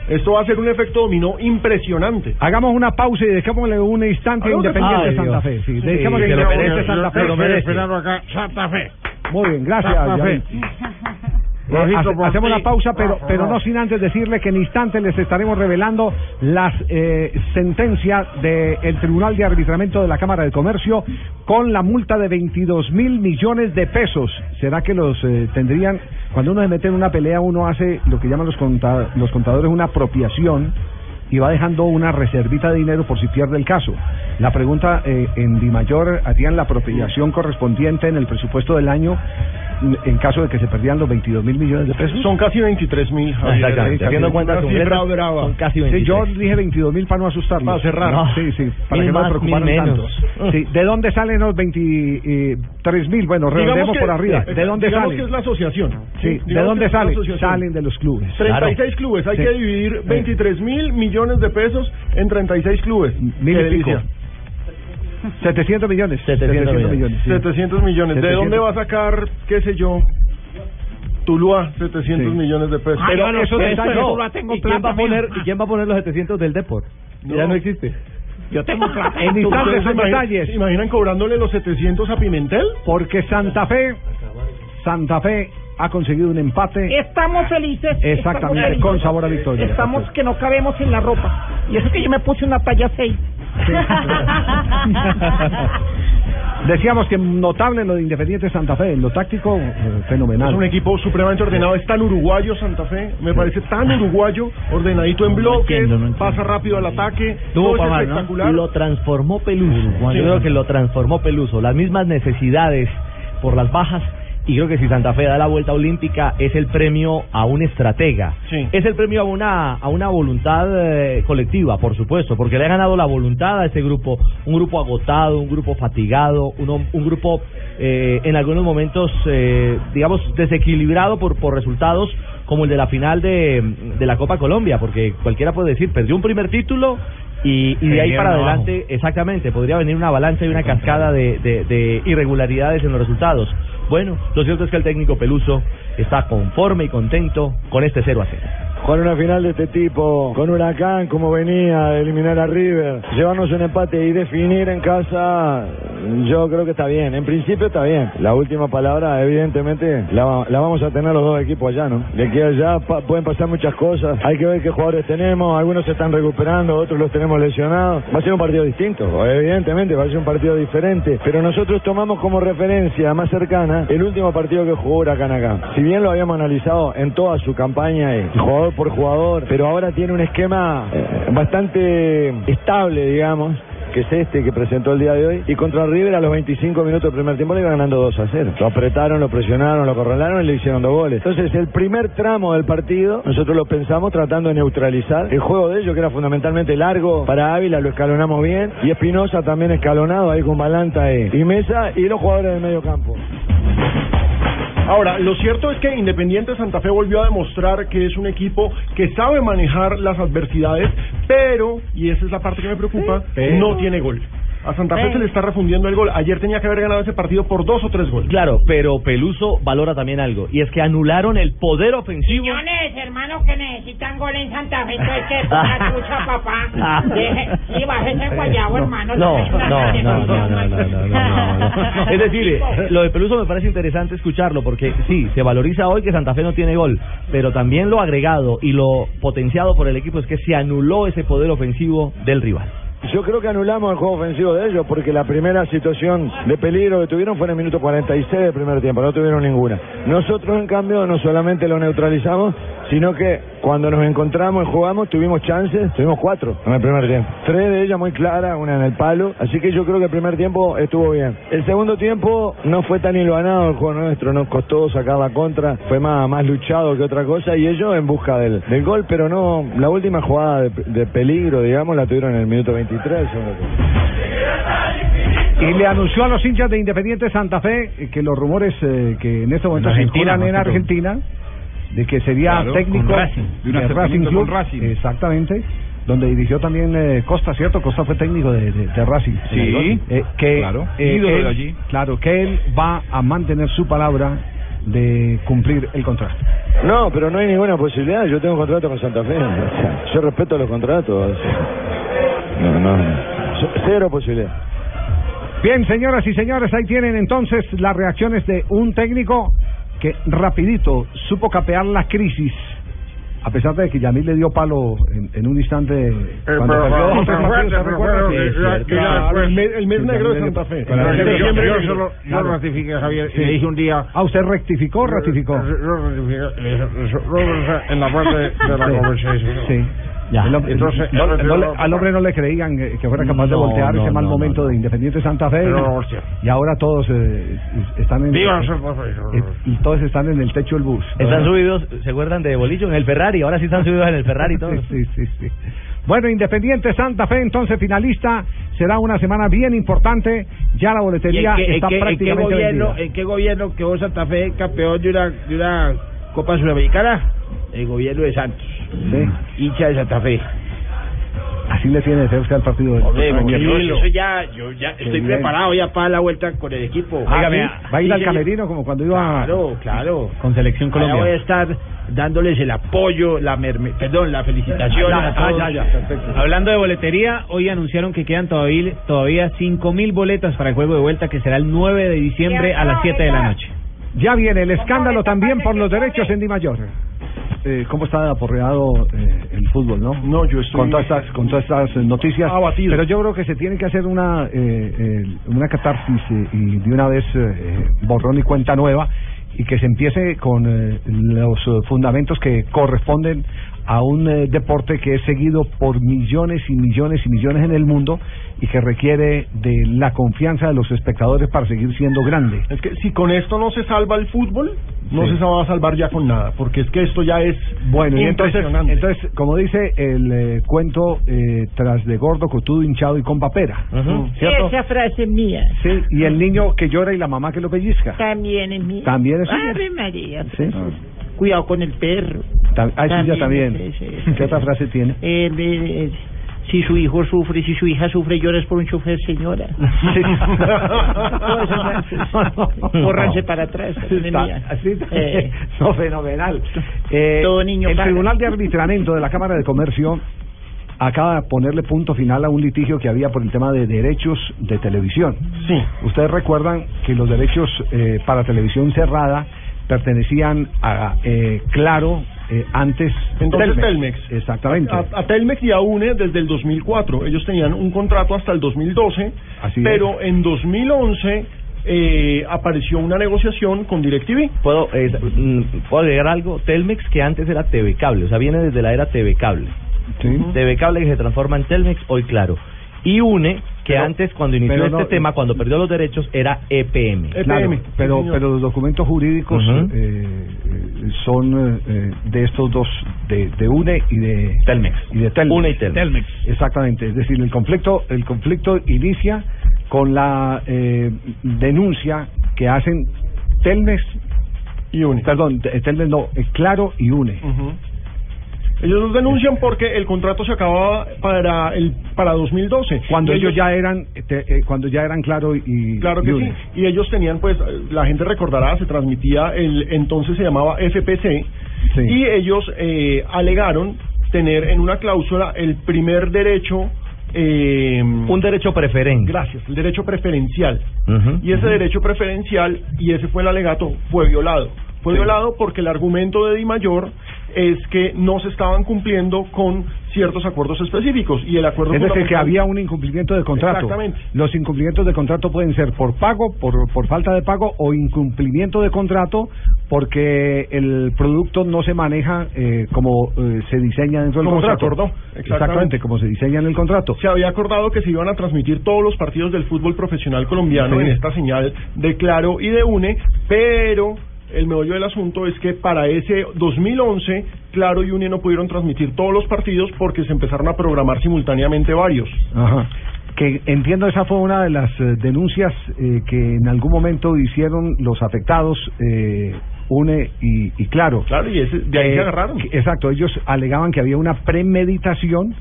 Esto va a ser un efecto dominó impresionante. Hagamos una pausa y dejémosle un instante Independiente Santa. Fe. Sí, Sí, dejémosle Independiente merece, Santa Fe. Santa Fe. Muy bien, gracias. Eh, por hacemos una pausa, pero, pero no sin antes decirle que en instantes les estaremos revelando las eh, sentencias del Tribunal de Arbitramiento de la Cámara de Comercio con la multa de 22 mil millones de pesos. ¿Será que los eh, tendrían? Cuando uno se mete en una pelea, uno hace lo que llaman los, los contadores una apropiación y va dejando una reservita de dinero por si pierde el caso. La pregunta eh, en Dimayor harían la apropiación correspondiente en el presupuesto del año en caso de que se perdieran los 22 mil millones de pesos. Son casi 23 mil. Exactamente. Haciendo brava. son casi Sí, 23. yo dije 22 mil para no asustarlos. Para cerrar. No, sí, sí, para Mil que no más, se preocuparan tanto. Sí, ¿De dónde salen los 23 mil? Bueno, redondemos por arriba. ¿De dónde salen? que es la asociación. Sí, ¿de dónde salen? Salen de los clubes. 36 clubes, hay Sí. que dividir 23 mil millones de pesos en 36 clubes. Mil Qué y pico. delicia. 700 millones. 700 millones. sí. 700 millones. ¿De 700. dónde va a sacar, qué sé yo, Tuluá 700 Sí. millones de pesos? Ay, Pero no eso No, yo la tengo ¿y, quién va a poner. ¿Y quién va a poner los 700 del Deport? No. Ya no existe. Yo tengo plata. En instantes ¿Ustedes se son imaginan- detalles. ¿Se imaginan cobrándole los 700 a Pimentel? Porque Santa Fe, Santa Fe ha conseguido un empate. Estamos felices. Exactamente, estamos con sabor a victoria. Estamos que no cabemos en la ropa. Y eso que yo me puse una talla 6. Decíamos que notable lo de Independiente Santa Fe, en lo táctico eh, fenomenal. Es un equipo supremamente ordenado. Es tan uruguayo Santa Fe. Me parece tan uruguayo, ordenadito en bloques, entiendo, no entiendo. pasa rápido al ataque. Tuvo todo es espectacular. Lo transformó Peluso. Sí. Yo creo que lo transformó Peluso. Las mismas necesidades por las bajas. Y creo que si Santa Fe da la vuelta olímpica es el premio a un estratega. Sí. Es el premio a una a una voluntad eh, colectiva, por supuesto, porque le ha ganado la voluntad a ese grupo, un grupo agotado, un grupo fatigado, uno- un grupo eh, en algunos momentos, eh, digamos, desequilibrado por, por resultados como el de la final de, de la Copa Colombia, porque cualquiera puede decir, perdió un primer título y, y de ahí para abajo. adelante, exactamente, podría venir una avalancha y una cascada de, de- de irregularidades en los resultados. Bueno, lo cierto es que el técnico Peluso está conforme y contento con este 0 a 0. Jugar una final de este tipo, con Huracán, como venía, eliminar a River, llevarnos un empate y definir en casa, yo creo que está bien. En principio está bien. La última palabra, evidentemente, la, la vamos a tener los dos equipos allá, ¿no? De aquí allá pueden pasar muchas cosas. Hay que ver qué jugadores tenemos. Algunos se están recuperando, otros los tenemos lesionados. Va a ser un partido distinto, evidentemente, va a ser un partido diferente. Pero nosotros tomamos como referencia más cercana el último partido que jugó Huracán acá. Bien lo habíamos analizado en toda su campaña, y jugador por jugador, pero ahora tiene un esquema eh, bastante estable, digamos que es este que presentó el día de hoy, y contra River a los 25 minutos del primer tiempo le iba ganando 2 a 0. Lo apretaron, lo presionaron, lo acorralaron y le hicieron dos goles. Entonces, el primer tramo del partido, nosotros lo pensamos tratando de neutralizar. El juego de ellos, que era fundamentalmente largo para Ávila, lo escalonamos bien, y Espinosa también escalonado ahí con Balanta y, y Mesa, y los jugadores del medio campo. Ahora, lo cierto es que Independiente Santa Fe volvió a demostrar que es un equipo que sabe manejar las adversidades, pero, y esa es la parte que me preocupa, pero. no tiene gol. A Santa Fe se le está refundiendo el gol. Ayer tenía que haber ganado ese partido por dos o tres goles. Claro, pero Peluso valora también algo, y es que anularon el poder ofensivo. Millones, hermano, que necesitan gol en Santa Fe, entonces que trucha, papá. Deje, y bájese el guayabo, hermano. No, no, no, no, no, no, no, no, no. Es decir, eh, lo de Peluso me parece interesante escucharlo porque sí, se valoriza hoy que Santa Fe no tiene gol, pero también lo agregado y lo potenciado por el equipo es que se anuló ese poder ofensivo del rival. Yo creo que anulamos el juego ofensivo de ellos porque la primera situación de peligro que tuvieron fue en el minuto 46 del primer tiempo, no tuvieron ninguna. Nosotros, en cambio, no solamente lo neutralizamos, sino que cuando nos encontramos y jugamos tuvimos chances, tuvimos cuatro en el primer tiempo. Tres de ellas muy claras, una en el palo, así que yo creo que el primer tiempo estuvo bien. El segundo tiempo no fue tan hilvanado el juego nuestro, nos costó sacar la contra, fue más, más luchado que otra cosa y ellos en busca del, del gol, pero no, la última jugada de, de peligro, digamos, la tuvieron en el minuto 23. el segundo tiempo. Y le anunció a los hinchas de Independiente Santa Fe que los rumores eh, que en este momento En se circulan en. Argentina de que sería Claro, técnico Racing, de un acercamiento Club, con Racing. exactamente donde dirigió también eh, Costa, ¿cierto? Costa fue técnico de, de, de Racing. Sí, Eh, que, claro, eh, ídolo de él- allí. Claro, que él va a mantener su palabra de cumplir el contrato. No, pero no hay ninguna posibilidad. Yo tengo un contrato con Santa Fe. yo respeto los contratos. no, no. Cero posibilidad. Bien, señoras y señores, ahí tienen entonces las reacciones de un técnico que rapidito supo capear la crisis. A pesar de que Yamil le dio palo en, en un instante cuando el mes- negro de Santa Fe. Yo- Yo- yo- yo- yo yo- yo ratifiqué, Javier, y le dije un día- Ah, ¿usted rectificó o ratificó? en la parte de la conversación. Sí. El hombre- Entonces, no- entonces, no le- no- al hombre no le creían que fuera capaz de voltear no, ese mal no, momento de Independiente Santa Fe. Pero y- ahora todos eh, están en Diga, eh, y todos están en el techo del bus. Están subidos, ¿se acuerdan de Bolillo? En el Ferrari, ahora sí están subidos en el Ferrari todos. Sí, sí, sí. Bueno, Independiente Santa Fe, entonces finalista, será una semana bien importante. Ya la ¿Y boletería en qué, en está qué- en qué prácticamente gobierno, vendida. en qué gobierno quedó Santa Fe campeón de una, de una Copa Sudamericana? El gobierno de Santos. Hincha de Santa Fe. Así le tiene de cerca el partido Hombre, yo- eso ya, yo ya estoy bien. preparado ya para la vuelta con el equipo. Ah, Óigame, ¿sí? ¿Va a ir sí, al sí, camerino como cuando iba Claro, claro. con Selección Allá voy a estar dándoles el apoyo, la merme- perdón, la felicitación. Ah, a ah, todos. ya, ya, perfecto. Hablando de boletería, hoy anunciaron que quedan todavía, todavía 5.000 boletas para el juego de vuelta que será el 9 de diciembre a las 7 de la noche. Ya viene el escándalo también por los derechos en Di Mayor. Eh, ¿Cómo está aporreado eh, el fútbol, no? No, yo estoy- Con todas estas, con todas estas eh, noticias. Abatido. Pero yo creo que se tiene que hacer una, eh, eh, una catarsis eh, y de una vez eh, borrón y cuenta nueva y que se empiece con los fundamentos que corresponden a un deporte que es seguido por millones y millones y millones en el mundo y que requiere de la confianza de los espectadores para seguir siendo grande. Es que si con esto no se salva el fútbol, no Sí. se va a salvar ya con nada, porque es que esto ya es Bueno, y entonces, entonces, como dice el eh, cuento, eh, tras de gordo, cotudo, hinchado y con papera. ¿Cierto? Esa frase es mía. Sí, y el niño que llora y la mamá que lo pellizca. También es mía. También es. Ave María. Sí. Cuidado con el perro. Ah, es suya También, también. sí, sí. ¿Qué otra frase tiene? Eh, eh, si su hijo sufre, si su hija sufre, lloras por un chofer, señora. Sí. Bórranse para atrás. Está- Eh, no, fenomenal. Eh, Todo niño el. Tribunal de Arbitramiento de la Cámara de Comercio acaba de ponerle punto final a un litigio que había por el tema de derechos de televisión. Sí. Ustedes recuerdan que los derechos eh, para televisión cerrada pertenecían a eh, Claro eh, antes Entonces Telmex. Exactamente. A, a Telmex y a UNE desde el 2004. Ellos tenían un contrato hasta el 2012, Así pero en 2011 eh, apareció una negociación con DirecTV. ¿Puedo, eh, ¿Puedo agregar algo? Telmex, que antes era TV Cable, o sea, viene desde la era TV Cable. TV Cable que se transforma en Telmex, hoy claro. Y UNE, que Pero- antes, cuando inició este no- tema, cuando perdió los derechos, era E EPM. Claro, pero, pero los documentos jurídicos eh, eh, son eh, de estos dos, de, de UNE y de Telmex. Y de Telmex. UNE y Telmex. Exactamente, es decir, el conflicto, el conflicto inicia con la eh, denuncia que hacen Telmex Y UNE. Perdón, eh, Telmex no, eh, Claro y UNE. Ujú. Ellos los denuncian porque el contrato se acababa para el para 2012. Cuando ellos ya eran, eh, te- eh, cuando ya eran Claro y Claro que y sí. Y ellos tenían, pues, la gente recordará, se transmitía el entonces se llamaba FPC. Y ellos eh, alegaron tener en una cláusula el primer derecho. Eh, Un derecho preferente. Gracias, el derecho preferencial. Ujú, Y ese derecho preferencial, y ese fue el alegato, fue violado. Fue violado porque el argumento de Di Mayor es que no se estaban cumpliendo con ciertos acuerdos específicos. Y el acuerdo Es decir, que había un incumplimiento de contrato. Exactamente. Los incumplimientos de contrato pueden ser por pago, por, por falta de pago o incumplimiento de contrato porque el producto no se maneja eh, como eh, se diseña dentro del Como se contrato. acordó, exactamente. como se diseña en el contrato. Se había acordado que se iban a transmitir todos los partidos del fútbol profesional colombiano Sí. en esta señal de Claro y de UNE, pero el meollo del asunto es que para ese 2011 Claro y UNE no pudieron transmitir todos los partidos porque se empezaron a programar simultáneamente varios. Ajá. Que entiendo esa fue una de las eh, denuncias eh, que en algún momento hicieron los afectados eh, UNE y, y Claro. Claro, y ese- de ahí Eh, se agarraron. que- Exacto, ellos alegaban que había una premeditación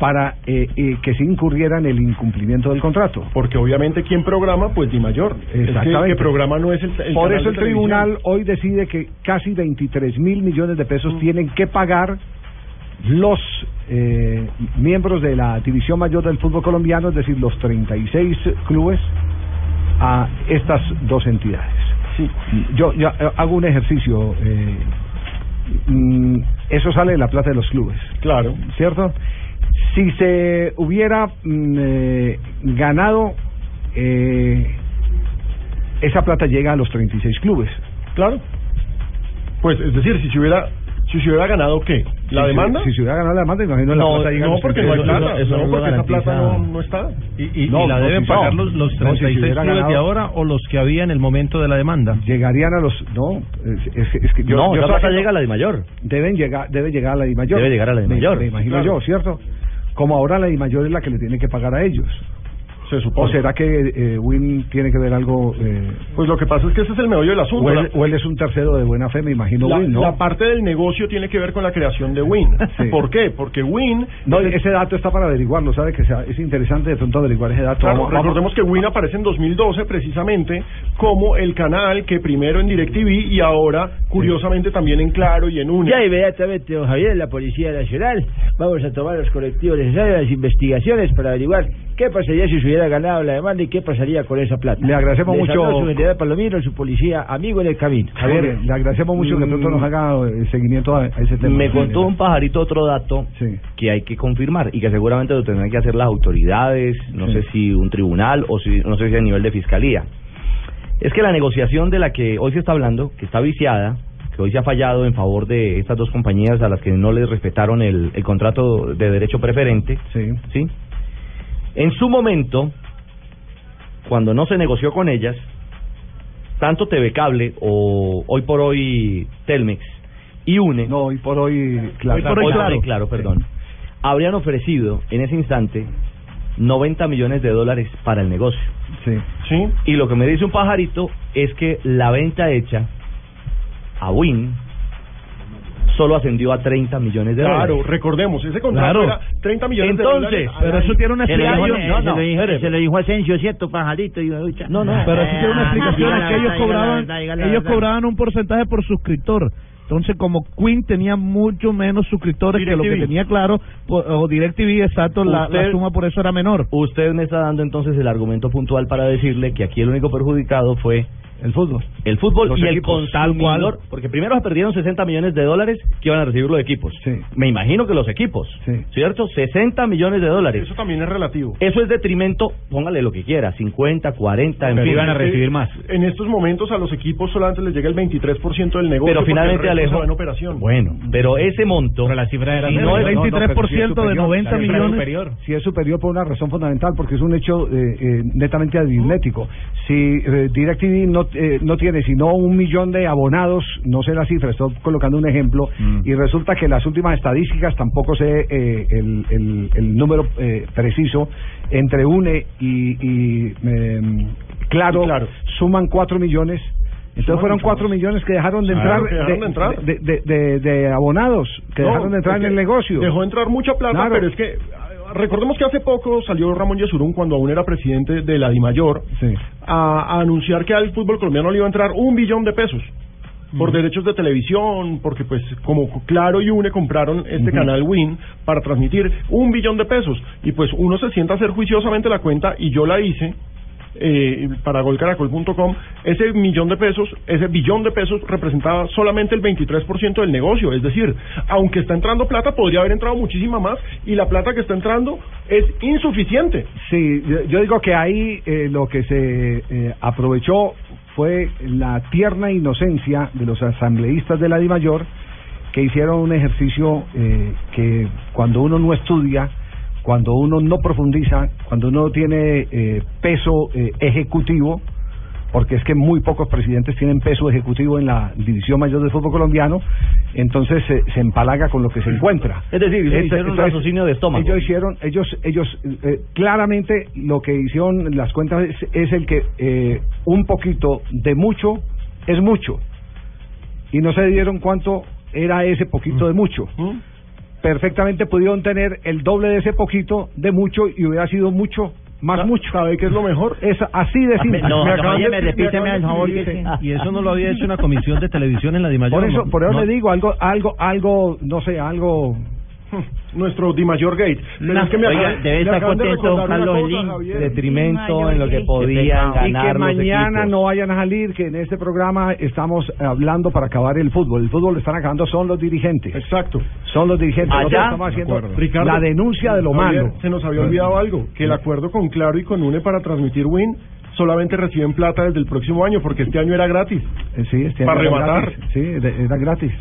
para eh, eh, que se incurriera en el incumplimiento del contrato. Porque obviamente quien programa, pues Di Mayor. Es que Exactamente. programa no es el, el Por eso el televisión. tribunal hoy decide que casi 23 mil millones de pesos Mm. tienen que pagar los eh, miembros de la división mayor del fútbol colombiano, es decir, los 36 clubes, a estas dos entidades. Yo, yo eh, hago un ejercicio. eh, mm, eso sale de la plata de los clubes. Claro. ¿Cierto? Si se hubiera mm, eh, ganado, eh, esa plata llega a los 36 clubes. Claro. Pues es decir, si se hubiera si se hubiera ganado qué? ¿La Si se- demanda? Si se hubiera ganado la demanda, imagino la No, plata llega a no, los porque no hay 36. plata. no, porque esa plata no, no está. Y, y No, la no, deben si pagar no. los, los No, si 36 hubiera clubes de ganado- ahora o los que había en el momento de la demanda. Llegarían a los. No, es, es- es que yo. No, yo esa plata llega a la DIMAYOR. Deben llegar, debe llegar a la DIMAYOR. Debe llegar a la Me- DIMAYOR. Me, imagino Claro. yo, ¿cierto? Como ahora la DIMAYOR es la que le tiene que pagar a ellos. Se ¿O será que eh, Win tiene que ver algo? Eh, Pues lo que pasa es que ese es el meollo del asunto. o, La- él, o él es un tercero de buena fe, me imagino la, Win, ¿no? la parte del negocio tiene que ver con la creación de Win. Sí. ¿Por qué? Porque Win... No, ese dato está para averiguarlo, ¿sabe? Que sea, es interesante de pronto averiguar ese dato. Claro, Vamos- vamos- recordemos que Win aparece en 2012 precisamente como el canal que primero en DirecTV y ahora, curiosamente, también en Claro y en UNE. Ya inmediatamente, don Javier, la Policía Nacional, vamos a tomar los colectivos necesarios, las investigaciones para averiguar qué pasaría si se hubiera ganado la demanda y qué pasaría con esa plata. Le agradecemos Les mucho- su general Palomino, su policía, amigo en el camino. Javier, le agradecemos mucho que de pronto nos haga eh, seguimiento a, a ese tema. Me contó un pajarito otro dato que hay que confirmar y que seguramente lo tendrán que hacer las autoridades, no Sí. sé si un tribunal o si no sé si a nivel de fiscalía. Es que la negociación de la que hoy se está hablando, que está viciada, que hoy se ha fallado en favor de estas dos compañías a las que no les respetaron el, el contrato de derecho preferente, sí. En su momento, cuando no se negoció con ellas, tanto TV Cable o hoy por hoy Telmex y UNE. No, hoy por hoy, claro. Hoy por hoy, claro. perdón. Habrían ofrecido en ese instante 90 millones de dólares para el negocio. Sí. Sí. Y lo que me dice un pajarito es que la venta hecha a Win solo ascendió a 30 millones de Claro, dólares. recordemos, ese contrato Claro. era 30 millones de Entonces, dólares. pero eso tiene una Se lo dijo- explicación. se lo dijo- se lo dijo Asensio, ¿cierto, pajarito? Y. No, no, pero eso tiene una explicación, es que ellos cobraban, ellos cobraban un porcentaje por suscriptor. Entonces, como Queen tenía mucho menos suscriptores que lo que tenía claro, o DirecTV, exacto, la, la suma por eso era menor. Usted me está dando entonces el argumento puntual para decirle que aquí el único perjudicado fue el fútbol. El fútbol Los y equipos, el consumidor, porque primero se perdieron 60 millones de dólares que iban a recibir los equipos. Me imagino que los equipos, ¿cierto? 60 millones de dólares. Eso también es relativo. Eso es detrimento, póngale lo que quiera, 50, 40, en Pero fin. iban a recibir más. En estos momentos a los equipos solamente les llega el 23% del negocio. Pero finalmente Alejo, en operación. Bueno, pero ese monto. Pero la cifra era si no El 23% de 90 millones. Si es superior por una razón fundamental, porque es un hecho eh, eh, netamente aritmético. Si eh, DirecTV no, eh, no tiene sino un millón de abonados, no sé la cifra, estoy colocando un ejemplo, y resulta que las últimas estadísticas, tampoco sé eh, el, el- el número eh, preciso, entre UNE y, y, em, claro, suman cuatro millones. Entonces fueron cuatro millones que dejaron de entrar, Claro, que dejaron de, de entrar. de- abonados, que No, dejaron de entrar en el negocio. Dejó entrar mucha plata, Claro. pero es que ah, recordemos que hace poco salió Ramón Yesurún cuando aún era presidente de la DIMAYOR a, a anunciar que al fútbol colombiano le iba a entrar un billón de pesos por derechos de televisión, porque pues como Claro y UNE compraron este canal Win para transmitir un billón de pesos. Y pues uno se sienta a hacer juiciosamente la cuenta y yo la hice eh, para golcaracol.com, ese millón de pesos, ese billón de pesos representaba solamente el 23% del negocio. Es decir, aunque está entrando plata, podría haber entrado muchísima más y la plata que está entrando es insuficiente. Sí, yo, digo que ahí eh, lo que se eh, aprovechó fue la tierna inocencia de los asambleístas de la DIMAYOR que hicieron un ejercicio eh, que cuando uno no estudia, cuando uno no profundiza, cuando uno tiene eh, peso eh, ejecutivo, porque es que muy pocos presidentes tienen peso ejecutivo en la división mayor del fútbol colombiano, entonces se, se empalaga con lo que se encuentra. Es decir, ellos hicieron un entonces, raciocinio de estómago. Ellos hicieron, ellos, ellos eh, claramente lo que hicieron las cuentas es, es el que eh, un poquito de mucho es mucho y no se dieron cuánto era ese poquito de mucho. Perfectamente pudieron tener el doble de ese poquito de mucho y hubiera sido mucho más mucho. ¿Sabe qué es lo mejor? Es así de simple. No, Me no, acaban oye, de- me me repíteme acaban al de favor escribir, que sí. Y eso no lo había hecho una comisión de televisión en la Dimayor. Por eso, por eso no- le digo algo, algo, algo, no sé, algo. Nuestro Dimayor Gate. Pero No, es que me oiga, acaban- debe estar de contento una Carlos cosa, detrimento en lo que Y podían que ganar los mañana equipos. no vayan a salir, que en este programa estamos hablando para acabar el fútbol. El fútbol lo están acabando son los dirigentes. Exacto. Son los dirigentes. Allá, Nosotros estamos de haciendo. Ricardo, la denuncia de lo Javier, malo. Se nos había olvidado algo, que el acuerdo con Claro y con UNE para transmitir Win solamente reciben plata desde el próximo año, porque este año era gratis. Eh, Sí, este Para año era rematar. gratis. Sí, de- era gratis.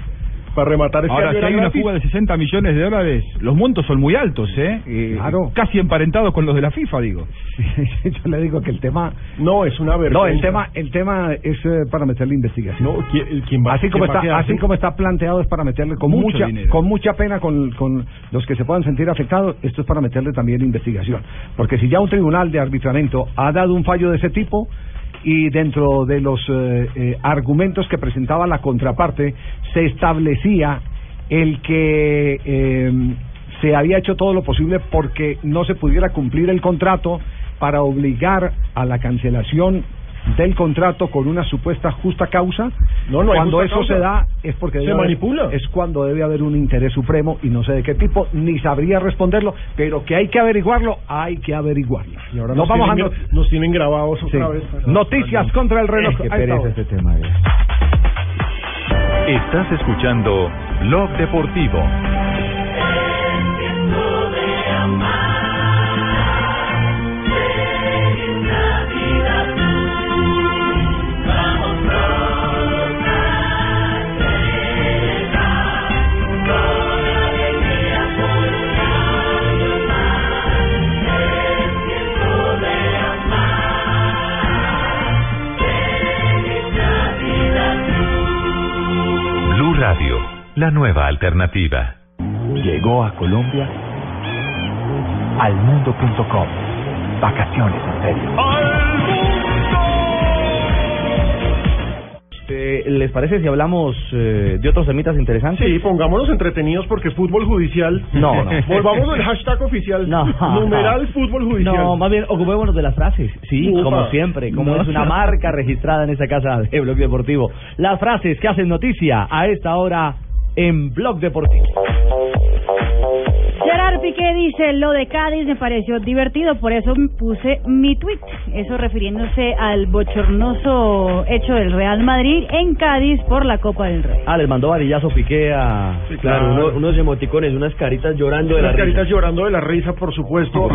Para rematar este Ahora, año si hay una fuga de 60 millones de dólares, los montos son muy altos, ¿eh? Eh, Claro. Casi emparentados con los de la FIFA, digo. Yo le digo que el tema No, es una vergüenza. No, el tema, el tema es eh, para meterle investigación. No, ¿quién, quién va, así como está, así como está planteado es para meterle con Mucho mucha, dinero. con mucha pena con, con los que se puedan sentir afectados. Esto es para meterle también investigación, porque si ya un tribunal de arbitramiento ha dado un fallo de ese tipo y dentro de los eh, eh, argumentos que presentaba la contraparte se establecía el que eh, se había hecho todo lo posible porque no se pudiera cumplir el contrato para obligar a la cancelación del contrato con una supuesta justa causa. No, no hay cuando eso causa. se da es porque Se debe haber- manipula. es cuando debe haber un interés supremo y no sé de qué tipo ni sabría responderlo, pero que hay que averiguarlo, hay que averiguarlo. Y ahora Nos nos, vamos a tienen, not- nos tienen grabados otra Sí. vez. noticias contra el reloj. Es que a pereza este tema. Estás escuchando Blog Deportivo. La nueva alternativa. Llegó a Colombia almundo.com. Vacaciones en serio. Eh, ¿Les parece si hablamos eh, de otros temitas interesantes? Sí, pongámonos entretenidos porque fútbol judicial. No, no. Volvamos al hashtag oficial. No. Numeral fútbol judicial. No, más bien ocupémonos de las frases. Sí, Ufa. como siempre, como No. es una marca registrada en esta casa de Blog Deportivo. Las frases que hacen noticia a esta hora en Blog Deportivo. Gerard Piqué dice, lo de Cádiz me pareció divertido, por eso puse mi tweet. Eso refiriéndose al bochornoso hecho del Real Madrid en Cádiz por la Copa del Rey. Ah, les mandó varillazo Piqué a... claro, uno- unos emoticones, unas caritas llorando Las caritas llorando de la risa, por supuesto.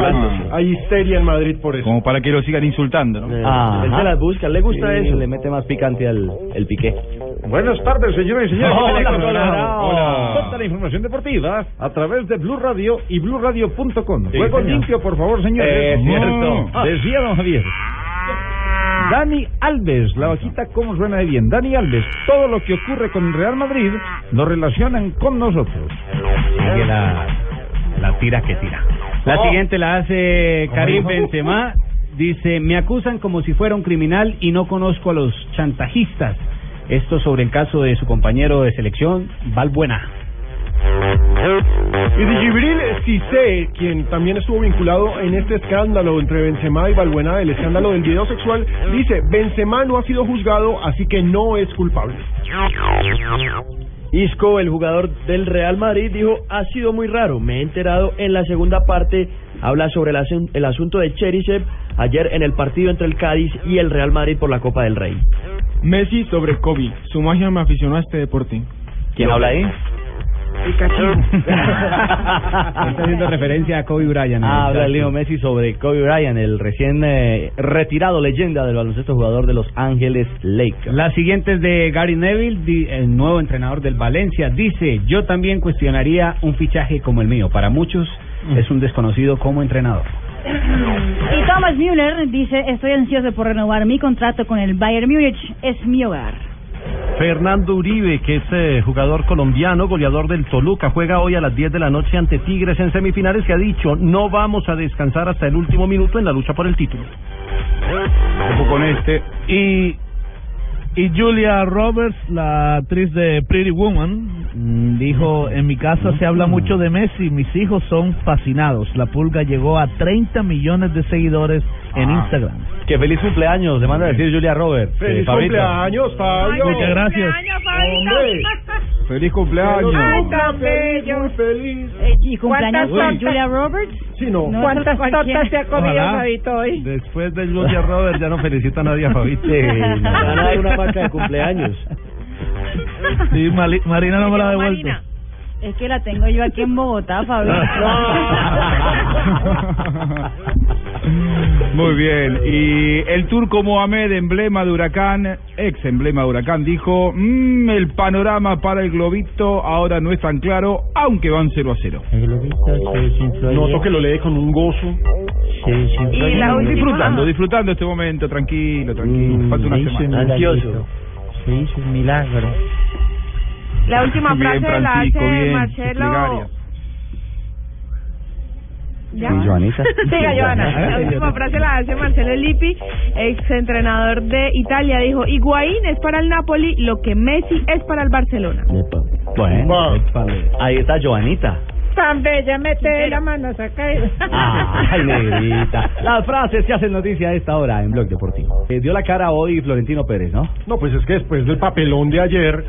Hay, histeria en Madrid por eso. Como para que lo sigan insultando, ¿no? Ah, él se las busca, le gusta eso, le mete más picante al el Piqué. Buenas tardes, señores y señores. Hola, Hola. Toda la información deportiva a través de Blue Radio y BlueRadio.com. Sí, Juego señor. limpio, por favor, señores. Es cierto. Ah. Decía don Javier. Dani Alves, la vaquita, ¿cómo suena de bien? Dani Alves, todo lo que ocurre con Real Madrid lo relacionan con nosotros. Sigue la, la tira que tira. La Oh. siguiente la hace ¿Cómo Karim? Benzema dice, me acusan como si fuera un criminal y no conozco a los chantajistas. Esto sobre el caso de su compañero de selección, Valbuena. Y de Gibril Cissé, quien también estuvo vinculado en este escándalo entre Benzema y Balbuena, el escándalo del video sexual, dice, Benzema no ha sido juzgado, así que no es culpable. Isco, el jugador del Real Madrid, dijo, ha sido muy raro, me he enterado en la segunda parte, habla sobre el, asun- el asunto de Cherisev ayer en el partido entre el Cádiz y el Real Madrid por la Copa del Rey. Messi sobre Kobe. Su magia me aficionó a este deporte. ¿Quién habla ahí? Está haciendo referencia a Kobe Bryant. Ah, habla. Leo Messi sobre Kobe Bryant, el recién eh, retirado leyenda del baloncesto jugador de Los Ángeles Lakers. La siguiente es de Gary Neville, di- el nuevo entrenador del Valencia. Dice, yo también cuestionaría un fichaje como el mío. Para muchos es un desconocido como entrenador. Y Thomas Müller dice, estoy ansioso por renovar mi contrato con el Bayern Múnich, es mi hogar. Fernando Uribe, que es eh, jugador colombiano, goleador del Toluca, juega hoy a las 10 de la noche ante Tigres en semifinales, que ha dicho, no vamos a descansar hasta el último minuto en la lucha por el título. Ojo con este. Y, y Julia Roberts, la actriz de Pretty Woman, mm, dijo, en mi casa se habla mucho de Messi, mis hijos son fascinados. La pulga llegó a 30 millones de seguidores en. Instagram. Que feliz cumpleaños, le manda a decir Julia Robert. ¡Feliz Eh, Fabito. cumpleaños, Fabio! Muchas gracias. Hombre. Feliz cumpleaños. Ay, tan bello. Muy feliz. ¿Y cumpleaños ¿Cuántas con Julia Roberts? Sí, no. No, ¿Cuántas tortas se ha comido Ojalá. Fabito hoy? Después de Julia Roberts ya no felicita a nadie a Fabito. Van a dar una vaca de cumpleaños. Sí, Mali- Marina no me la ha devuelto. Es que la tengo yo aquí en Bogotá, Fabio. Muy bien. Y el turco Mohamed, emblema de Huracán, ex emblema de Huracán, dijo, "Mm, el panorama para el globito ahora no es tan claro, aunque van 0 a 0. Noto que lo lee con un gozo. Y la. Disfrutando, disfrutando este momento, tranquilo, tranquilo. Falta una semana. Ansioso. Se hizo un milagro. La última Bien, frase la Francisco, hace bien, Marcelo. ¿Ya? Sí, Joanita. Siga, Joana. La última frase la hace Marcelo Lippi, ex entrenador de Italia. Dijo: Higuaín es para el Napoli lo que Messi es para el Barcelona. Bueno, ahí está Joanita. Tan bella, mete la mano, saca eso. Ay, negrita. Las frases que hacen noticia a esta hora en Blog Deportivo. Eh, dio la cara hoy Florentino Pérez, ¿no? No, pues es que después del papelón de ayer,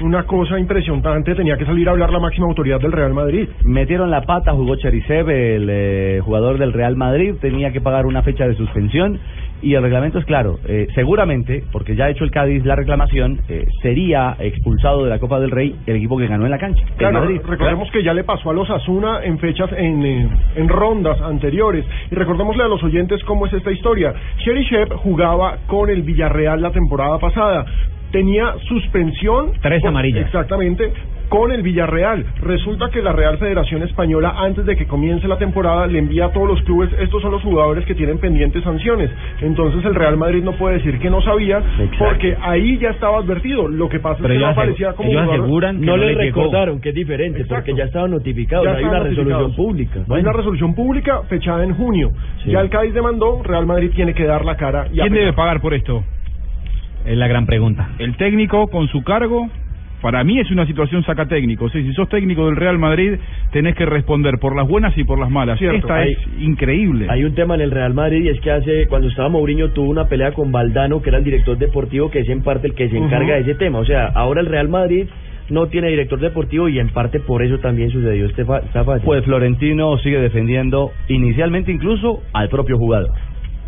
una cosa impresionante, tenía que salir a hablar la máxima autoridad del Real Madrid. Metieron la pata, jugó Cherisev, el eh, jugador del Real Madrid, tenía que pagar una fecha de suspensión y el reglamento es claro. eh, seguramente, porque ya ha hecho el Cádiz la reclamación, eh, sería expulsado de la Copa del Rey el equipo que ganó en la cancha. Claro, Madrid. recordemos que ya le pasó a los Asuna en fechas, en, eh, en rondas anteriores. Y recordémosle a los oyentes cómo es esta historia. Cherisev jugaba con el Villarreal la temporada pasada. Tenía suspensión. Tres amarillas. Exactamente. Con el Villarreal. Resulta que la Real Federación Española, antes de que comience la temporada, le envía a todos los clubes, estos son los jugadores que tienen pendientes sanciones. Entonces el Real Madrid no puede decir que no sabía, porque ahí ya estaba advertido. Lo que pasa Pero es que no aparecía como ellos jugador. aseguran que no, le recordaron, que es diferente, Exacto. porque ya estaban notificados, Ya hay una resolución pública. Hay una resolución pública fechada en junio. Sí. Ya el Cádiz demandó, Real Madrid tiene que dar la cara. Y ¿Quién apelar. debe pagar por esto? Es la gran pregunta. El técnico con su cargo. Para mí es una situación saca técnico. Si sos técnico del Real Madrid, tenés que responder por las buenas y por las malas. Cierto. Esta Hay- es increíble. Hay un tema en el Real Madrid y es que hace cuando estaba Mourinho tuvo una pelea con Valdano, que era el director deportivo, que es en parte el que se encarga de ese tema. O sea, ahora el Real Madrid no tiene director deportivo y en parte por eso también sucedió este fa- esta falla. Pues Florentino sigue defendiendo inicialmente incluso al propio jugador.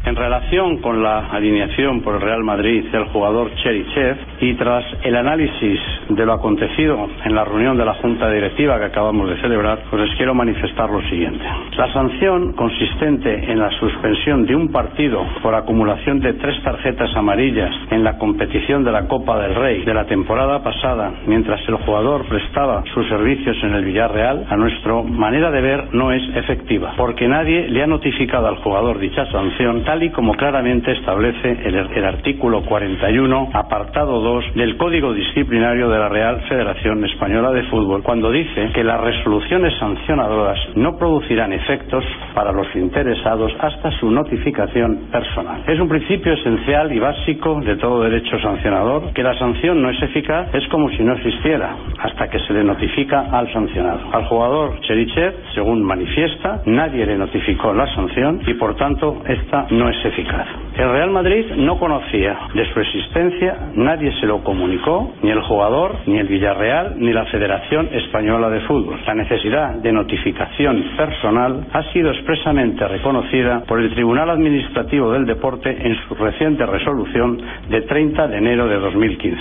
En relación con la alineación por el Real Madrid del jugador Cherichev y tras el análisis de lo acontecido en la reunión de la Junta Directiva que acabamos de celebrar, pues les quiero manifestar lo siguiente. La sanción consistente en la suspensión de un partido por acumulación de tres tarjetas amarillas en la competición de la Copa del Rey de la temporada pasada, mientras el jugador prestaba sus servicios en el Villarreal, a nuestra manera de ver no es efectiva, porque nadie le ha notificado al jugador dicha sanción tal y como claramente establece el, el artículo 41, apartado 2 del Código Disciplinario de la Real Federación Española de Fútbol, cuando dice que las resoluciones sancionadoras no producirán efectos para los interesados hasta su notificación personal. Es un principio esencial y básico de todo derecho sancionador que la sanción no es eficaz, es como si no existiera, hasta que se le notifica al sancionado. Al jugador Cherichev, según manifiesta, nadie le notificó la sanción y por tanto esta no es eficaz. El Real Madrid no conocía de su existencia, nadie se lo comunicó, ni el jugador, ni el Villarreal, ni la Federación Española de Fútbol. La necesidad de notificación personal ha sido expresamente reconocida por el Tribunal Administrativo del Deporte en su reciente resolución de 30 de enero de 2015.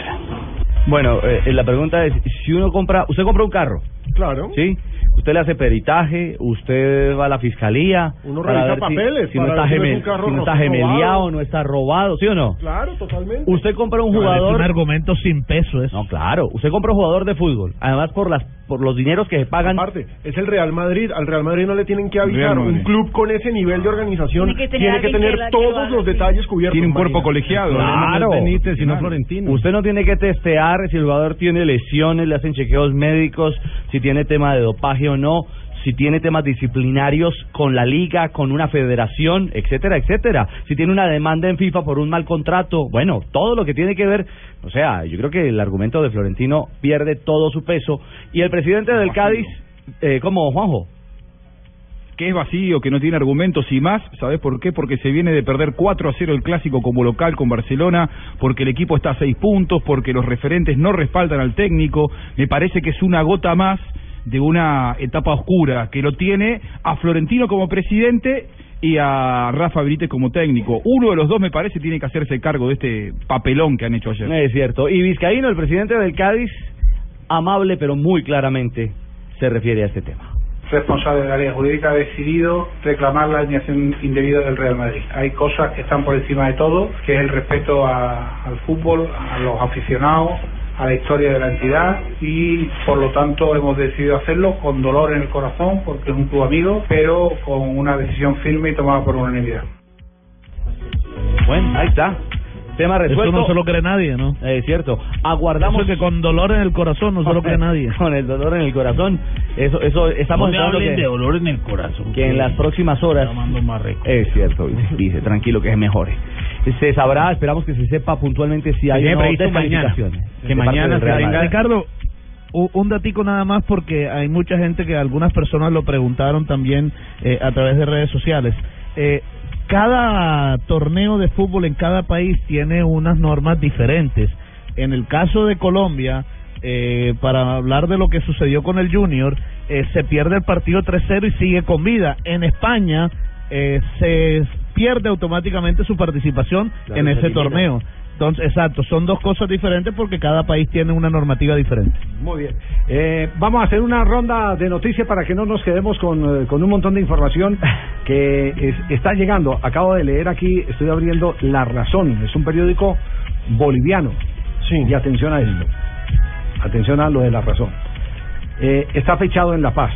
Bueno, eh, la pregunta es, si uno compra, usted compra un carro, Claro. ¿sí? Usted le hace peritaje, usted va a la fiscalía. Uno para revisa ver si- papeles Si, no para está, ver si no es gemel- un carro si no está gemeliado, robado. no está robado, ¿sí o no? Claro, totalmente. Usted compra un Es un jugador. argumento sin peso eso. No, claro. Usted compra un jugador de fútbol. Además, por las por los dineros que se pagan. Aparte, es el Real Madrid. Al Real Madrid no le tienen que avisar. Un club con ese nivel de organización Tiene que tener tiene que tener que la- que todos los detalles cubiertos. Tiene un cuerpo Marina. colegiado. Claro. No es Benítez, sino Florentino. Usted no tiene que testear si el jugador tiene lesiones, le hacen chequeos médicos, si tiene tema de dopaje o no, si tiene temas disciplinarios con la liga, con una federación, etcétera, etcétera. Si tiene una demanda en FIFA por un mal contrato, bueno, todo lo que tiene que ver, o sea, yo creo que el argumento de Florentino pierde todo su peso y el presidente del Cádiz, eh, como Juanjo, que es vacío, que no tiene argumentos y más, ¿sabes por qué? Porque se viene de perder 4 a 0 el clásico como local con Barcelona, porque el equipo está a 6 puntos, porque los referentes no respaldan al técnico, me parece que es una gota más de una etapa oscura que lo tiene a Florentino como presidente y a Rafa Benítez como técnico. Uno de los dos me parece tiene que hacerse cargo de este papelón que han hecho ayer. es cierto, y Vizcaíno, el presidente del Cádiz, amable pero muy claramente se refiere a este tema. responsable del área jurídica ha decidido reclamar la alineación indebida del Real Madrid. Hay cosas que están por encima de todo, que es el respeto a- al fútbol, a los aficionados, a la historia de la entidad y por lo tanto hemos decidido hacerlo con dolor en el corazón porque es un club amigo, pero con una decisión firme y tomada por unanimidad. Bueno, ahí está. Tema resuelto. Eso no se lo cree nadie, ¿no? Es cierto. Aguardamos Eso que con dolor en el corazón no se lo cree nadie. Con el dolor en el corazón. Eso, eso estamos No hablen que, de dolor en el corazón. que en las próximas horas. Más rico. Es cierto, dice, dice, tranquilo que se mejore. Se sabrá, esperamos que se sepa puntualmente si hay mañana. descalificaciones Que mañana se venga. Ricardo, un datico nada más porque hay mucha gente que algunas personas lo preguntaron también eh, a través de redes sociales. Eh, cada torneo de fútbol en cada país tiene unas normas diferentes. En el caso de Colombia, eh, para hablar de lo que sucedió con el Junior, eh, se pierde el partido 3-0 y sigue con vida. En España eh, se pierde automáticamente su participación Claro, en se ese torneo. Entonces, exacto, son dos cosas diferentes porque cada país tiene una normativa diferente. Muy bien. Eh, vamos a hacer una ronda de noticias para que no nos quedemos con, eh, con un montón de información que es- está llegando. Acabo de leer aquí, estoy abriendo La Razón, es un periódico boliviano. Sí. Y atención a esto. Atención a lo de La Razón. Eh, está fechado en La Paz.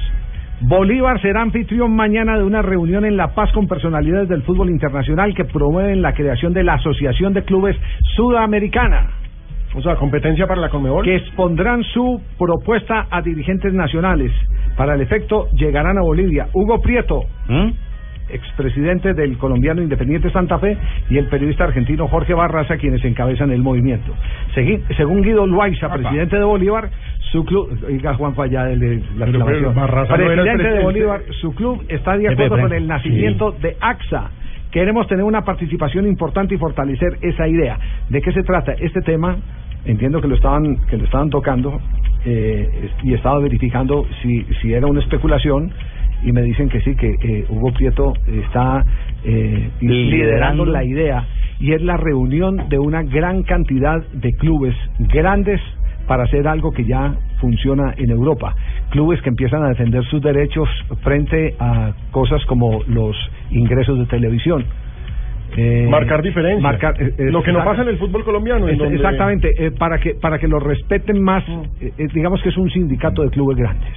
Bolívar será anfitrión mañana de una reunión en La Paz con personalidades del fútbol internacional que promueven la creación de la Asociación de Clubes Sudamericana. O sea, competencia para la Conmebol. Que expondrán su propuesta a dirigentes nacionales. Para el efecto, llegarán a Bolivia Hugo Prieto, expresidente del colombiano Independiente Santa Fe, y el periodista argentino Jorge Barraza, quienes encabezan el movimiento. Segui- según Guido Loaiza, presidente de Bolívar, su club, oiga Juan Falla, la Pero, pero, no presidente de. Bolívar, su club está de acuerdo con el nacimiento de AXA. Queremos tener una participación importante y fortalecer esa idea. ¿De qué se trata? Este tema, entiendo que lo estaban, que lo estaban tocando eh, y estaba verificando si, si era una especulación y me dicen que sí, que eh, Hugo Prieto está eh, liderando la idea y es la reunión de una gran cantidad de clubes grandes para hacer algo que ya funciona en Europa. Clubes que empiezan a defender sus derechos frente a cosas como los ingresos de televisión. Eh, Marcar diferencias. marcar, eh, eh, Lo que no pasa en el fútbol colombiano. en donde- Exactamente, para que para que lo respeten más, eh, digamos que es un sindicato de clubes grandes.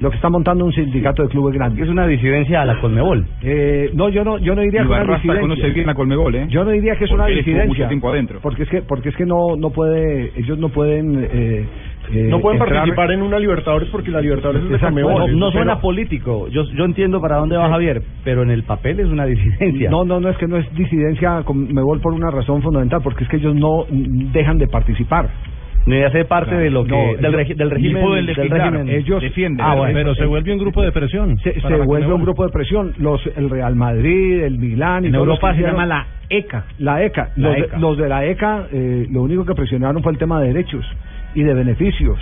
Lo que está montando un sindicato de clubes grandes. Es una disidencia a la Conmebol. Eh, no, yo no, yo no diría que una disidencia. conoce bien la Colmebol, ¿eh? Yo no diría que es una Porque disidencia. mucho tiempo adentro. Porque es que, porque es que no, no puede, ellos no pueden. Eh, eh, No pueden entrar- participar en una Libertadores porque la Libertadores es de. No, no suena Pero- político. Yo, yo entiendo para dónde va Javier, pero en el papel es una disidencia. No, no, no es que no es disidencia con Mebol por una razón fundamental, porque es que ellos no dejan de participar. Ni de hacer parte de lo que No, del, regi- del ni régimen del régimen ellos Ah, bueno. pero se vuelve un grupo de presión se, se vuelve un grupo de presión los el Real Madrid el Milán y En Europa se llama la ECA. la ECA La los, de- ECA. los de la ECA eh, lo único que presionaron fue el tema de derechos y de beneficios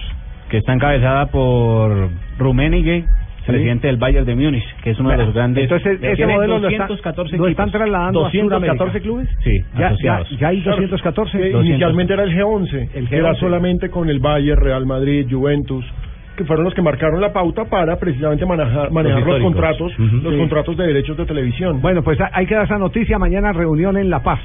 que está encabezada por Rummenigge, presidente del Bayern de Múnich, que es uno de los grandes. entonces ese modelo lo, está- 214 lo están trasladando a 214 Sudamérica. clubes? Sí, ya, ya, asociados. ya hay Claro, 214 que inicialmente era el G11, El que era G11. solamente con el Bayern, Real Madrid, Juventus, que fueron los que marcaron la pauta para precisamente manejar, manejar los, históricos. contratos, Ujú. los Sí. contratos de derechos de televisión. bueno pues hay que dar esa noticia mañana reunión en La Paz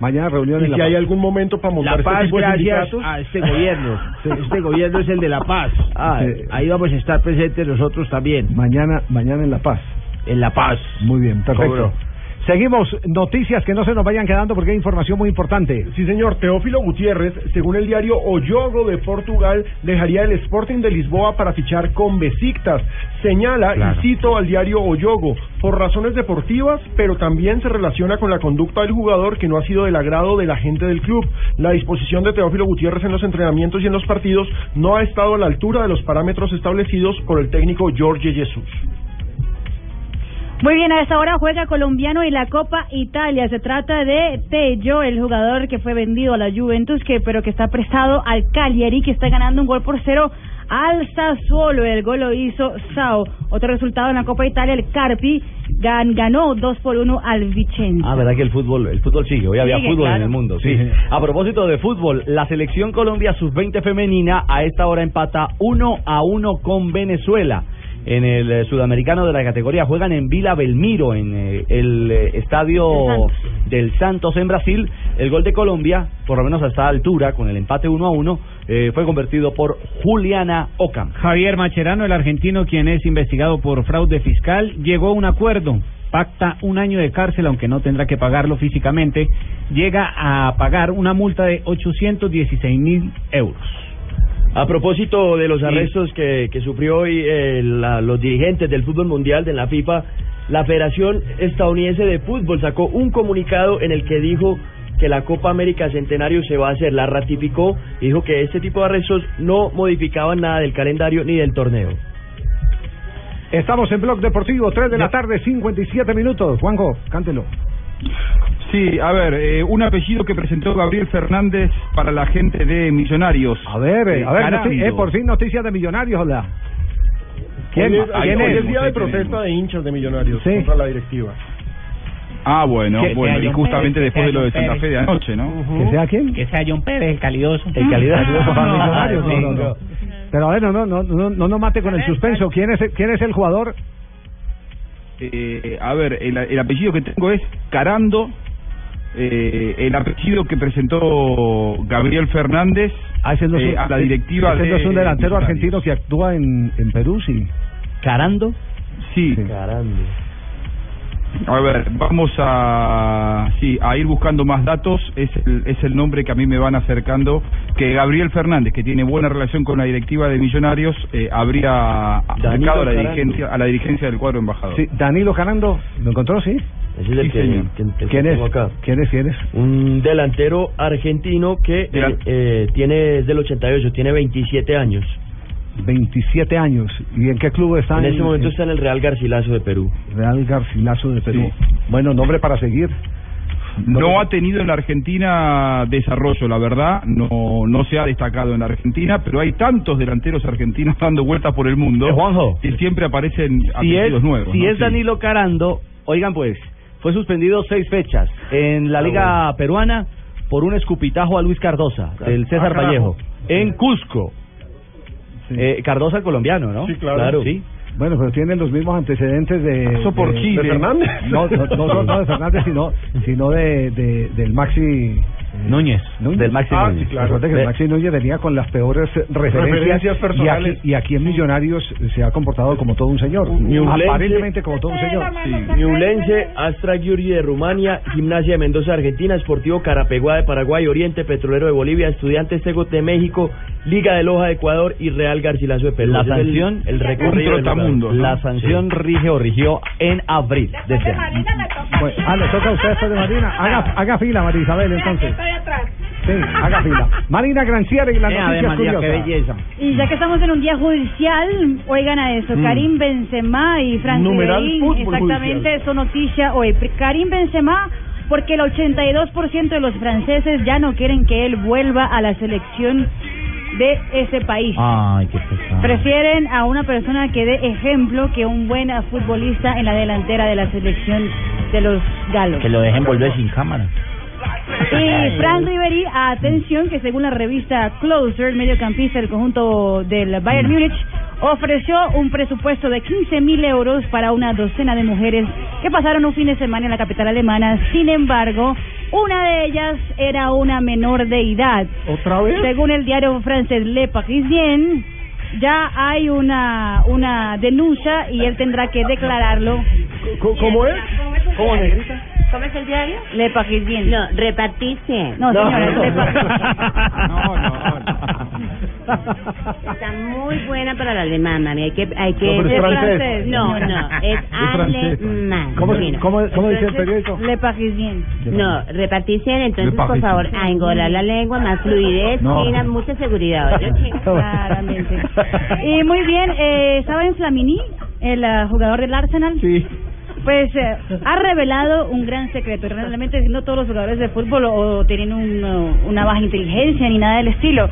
mañana reunión y en La si Paz hay algún momento para montar La este Paz, tipo de gracias a este gobierno. Este gobierno es el de La Paz. Ah, Sí. ahí vamos a estar presentes nosotros también. Mañana, mañana en La Paz. En La Paz. Muy bien, perfecto. Cobro. Seguimos, noticias que no se nos vayan quedando porque hay información muy importante. Sí, señor. Teófilo Gutiérrez, según el diario O Jogo de Portugal, dejaría el Sporting de Lisboa para fichar con Besiktas. Señala, Claro. y cito al diario O Jogo, por razones deportivas, pero también se relaciona con la conducta del jugador que no ha sido del agrado de la gente del club. La disposición de Teófilo Gutiérrez en los entrenamientos y en los partidos no ha estado a la altura de los parámetros establecidos por el técnico Jorge Jesús. Muy bien, a esta hora juega colombiano y la Copa Italia. Se trata de Tello, el jugador que fue vendido a la Juventus, que pero que está prestado al Cagliari, que está ganando un gol por cero al Sassuolo. El gol lo hizo Sao. Otro resultado en la Copa Italia, el Carpi gan- ganó 2 por 1 al Vicenza. Ah, verdad que el fútbol, el fútbol sigue. Hoy había Sigue, fútbol en el mundo, sí. A propósito de fútbol, la selección Colombia sub-20 femenina a esta hora empata 1 a 1 con Venezuela. En el eh, sudamericano de la categoría juegan en Vila Belmiro, en eh, el eh, estadio del Santos en Brasil. El gol de Colombia, por lo menos a esta altura, con el empate 1 a 1, eh, fue convertido por Juliana Ocam. Javier Macherano, el argentino, quien es investigado por fraude fiscal, llegó a un acuerdo. Pacta un año de cárcel, aunque no tendrá que pagarlo físicamente. Llega a pagar una multa de 816 mil euros. A propósito de los arrestos que, que sufrió hoy eh, la- los dirigentes del fútbol mundial de la FIFA, la Federación Estadounidense de Fútbol sacó un comunicado en el que dijo que la Copa América Centenario se va a hacer, la ratificó y dijo que este tipo de arrestos no modificaban nada del calendario ni del torneo. Estamos en Blog Deportivo, 3 de la tarde, 57 minutos. Juanjo, cántelo. Sí, a ver, eh, un apellido que presentó Gabriel Fernández para la gente de Millonarios. A ver, eh, a ver, noti- eh, por fin noticias de Millonarios, hola. ¿Quién, Hoy es, ¿quién hoy es? día de protesta de hinchas de millonarios Sí. contra la directiva. Ah, bueno, Que bueno, sea y John justamente Pérez, después que de lo de Santa Fe de anoche, ¿no? ¿Que sea quién? Que sea John Pérez, el calidoso. El calidoso para Millonarios, no, no. Pero a ver, no, no, no, no, no nos mate con el suspenso. ¿Quién es, el- quién es el jugador? Eh, a ver, el, el apellido que tengo es Carando. Eh, el apellido que presentó Gabriel Fernández Ah, ese no es eh, un- a la directiva ese de no es un delantero argentino que actúa en, en Perú, sí. ¿Carando? Sí. Carando. A ver, vamos a sí, a ir buscando más datos. Es el, es el nombre que a mí me van acercando. Que Gabriel Fernández, que tiene buena relación con la directiva de Millonarios, eh, habría acercado a la Carando. dirigencia a la dirigencia del cuadro embajador. Sí, Danilo Carando, ¿lo encontró, sí? Ese es el Sí, que, señor. que- el que ¿Quién es? acá. ¿Quién es? ¿Quién es? Un delantero argentino que eh, Delan- eh, tiene es del 88, tiene 27 años. 27 años. ¿Y en qué club está? En este momento está en el Real Garcilaso de Perú. Real Garcilaso de Perú. Sí. Bueno, nombre para seguir. No ha tenido en la Argentina desarrollo, la verdad, no no se ha destacado en la Argentina, pero hay tantos delanteros argentinos dando vueltas por el mundo Eh, Juanjo. que siempre aparecen si es, apellidos nuevos. si ¿no? es Sí. Danilo Carando, oigan pues, fue suspendido seis fechas en la Liga Peruana por un escupitajo a Luis Cardosa, del César Ah. Vallejo, en Cusco. Eh, Cardosa el colombiano, ¿no? Sí, claro. Sí. Bueno, pero tienen los mismos antecedentes de... Eso por de, Chile. de Fernández. No, no, no, no, no de Fernández, sino, sino de, de, del Maxi... Núñez, Núñez. del Maxi Ah, Núñez. sí, claro. Que el Maxi Núñez venía con las peores referencias, Referencias y, personales. aquí, y aquí en Millonarios se ha comportado como todo un señor. Ñublense. Aparentemente como todo un señor. Ñublense, Astra Giurgi de Rumania, Gimnasia de Mendoza, Argentina, Sportivo Carapeguá de Paraguay, Oriente Petrolero de Bolivia, Estudiantes Tegot de México, Liga de Loja de Ecuador y Real Garcilaso de Perú. La es el- sanción, el, recorrido del La sanción rige o rigió en abril de este año. Bueno, ah, le toca a usted después de Marina. Haga, haga fila, María Isabel, entonces. Atrás. Sí, haga fila. Marina Granciera y las Eh, a ver, María, qué belleza. Y ya que estamos en un día judicial, oigan a eso, Mm. Karim Benzema y fútbol exactamente, judicial. son noticia hoy. Karim Benzema, porque el 82% de los franceses ya no quieren que él vuelva a la selección de ese país. Ay, qué pesado. Prefieren a una persona que dé ejemplo que un buen futbolista en la delantera de la selección de los galos. Que lo dejen volver sin cámara. Y Frank Ribery, atención, que según la revista Closer, el mediocampista del conjunto del Bayern Múnich, ofreció un presupuesto de 15 mil euros para una docena de mujeres que pasaron un fin de semana en la capital alemana. Sin embargo, una de ellas era una menor de edad. ¿Otra vez? Según el diario francés Le Parisien, ya hay una, una denuncia y él tendrá que declararlo. ¿Cómo es? ¿Cómo negrita? ¿Cómo es el diario? Le Parisien. No, repartirse. No, señora, es Le Parisien. Está muy buena para el alemán, mami. Hay que, hay que. No, pero es francés. No, no, es alemán. ¿Cómo, Bueno, cómo, cómo dice el periódico? Le Parisien. No, repartirse, entonces, por favor, a engolar la lengua, más fluidez, No. Mucha seguridad. Claramente. Y muy bien, eh, ¿saben Flamini, el ah, jugador del Arsenal? Sí. Pues eh, ha revelado un gran secreto. Realmente no todos los jugadores de fútbol o, tienen un, una baja inteligencia ni nada del estilo.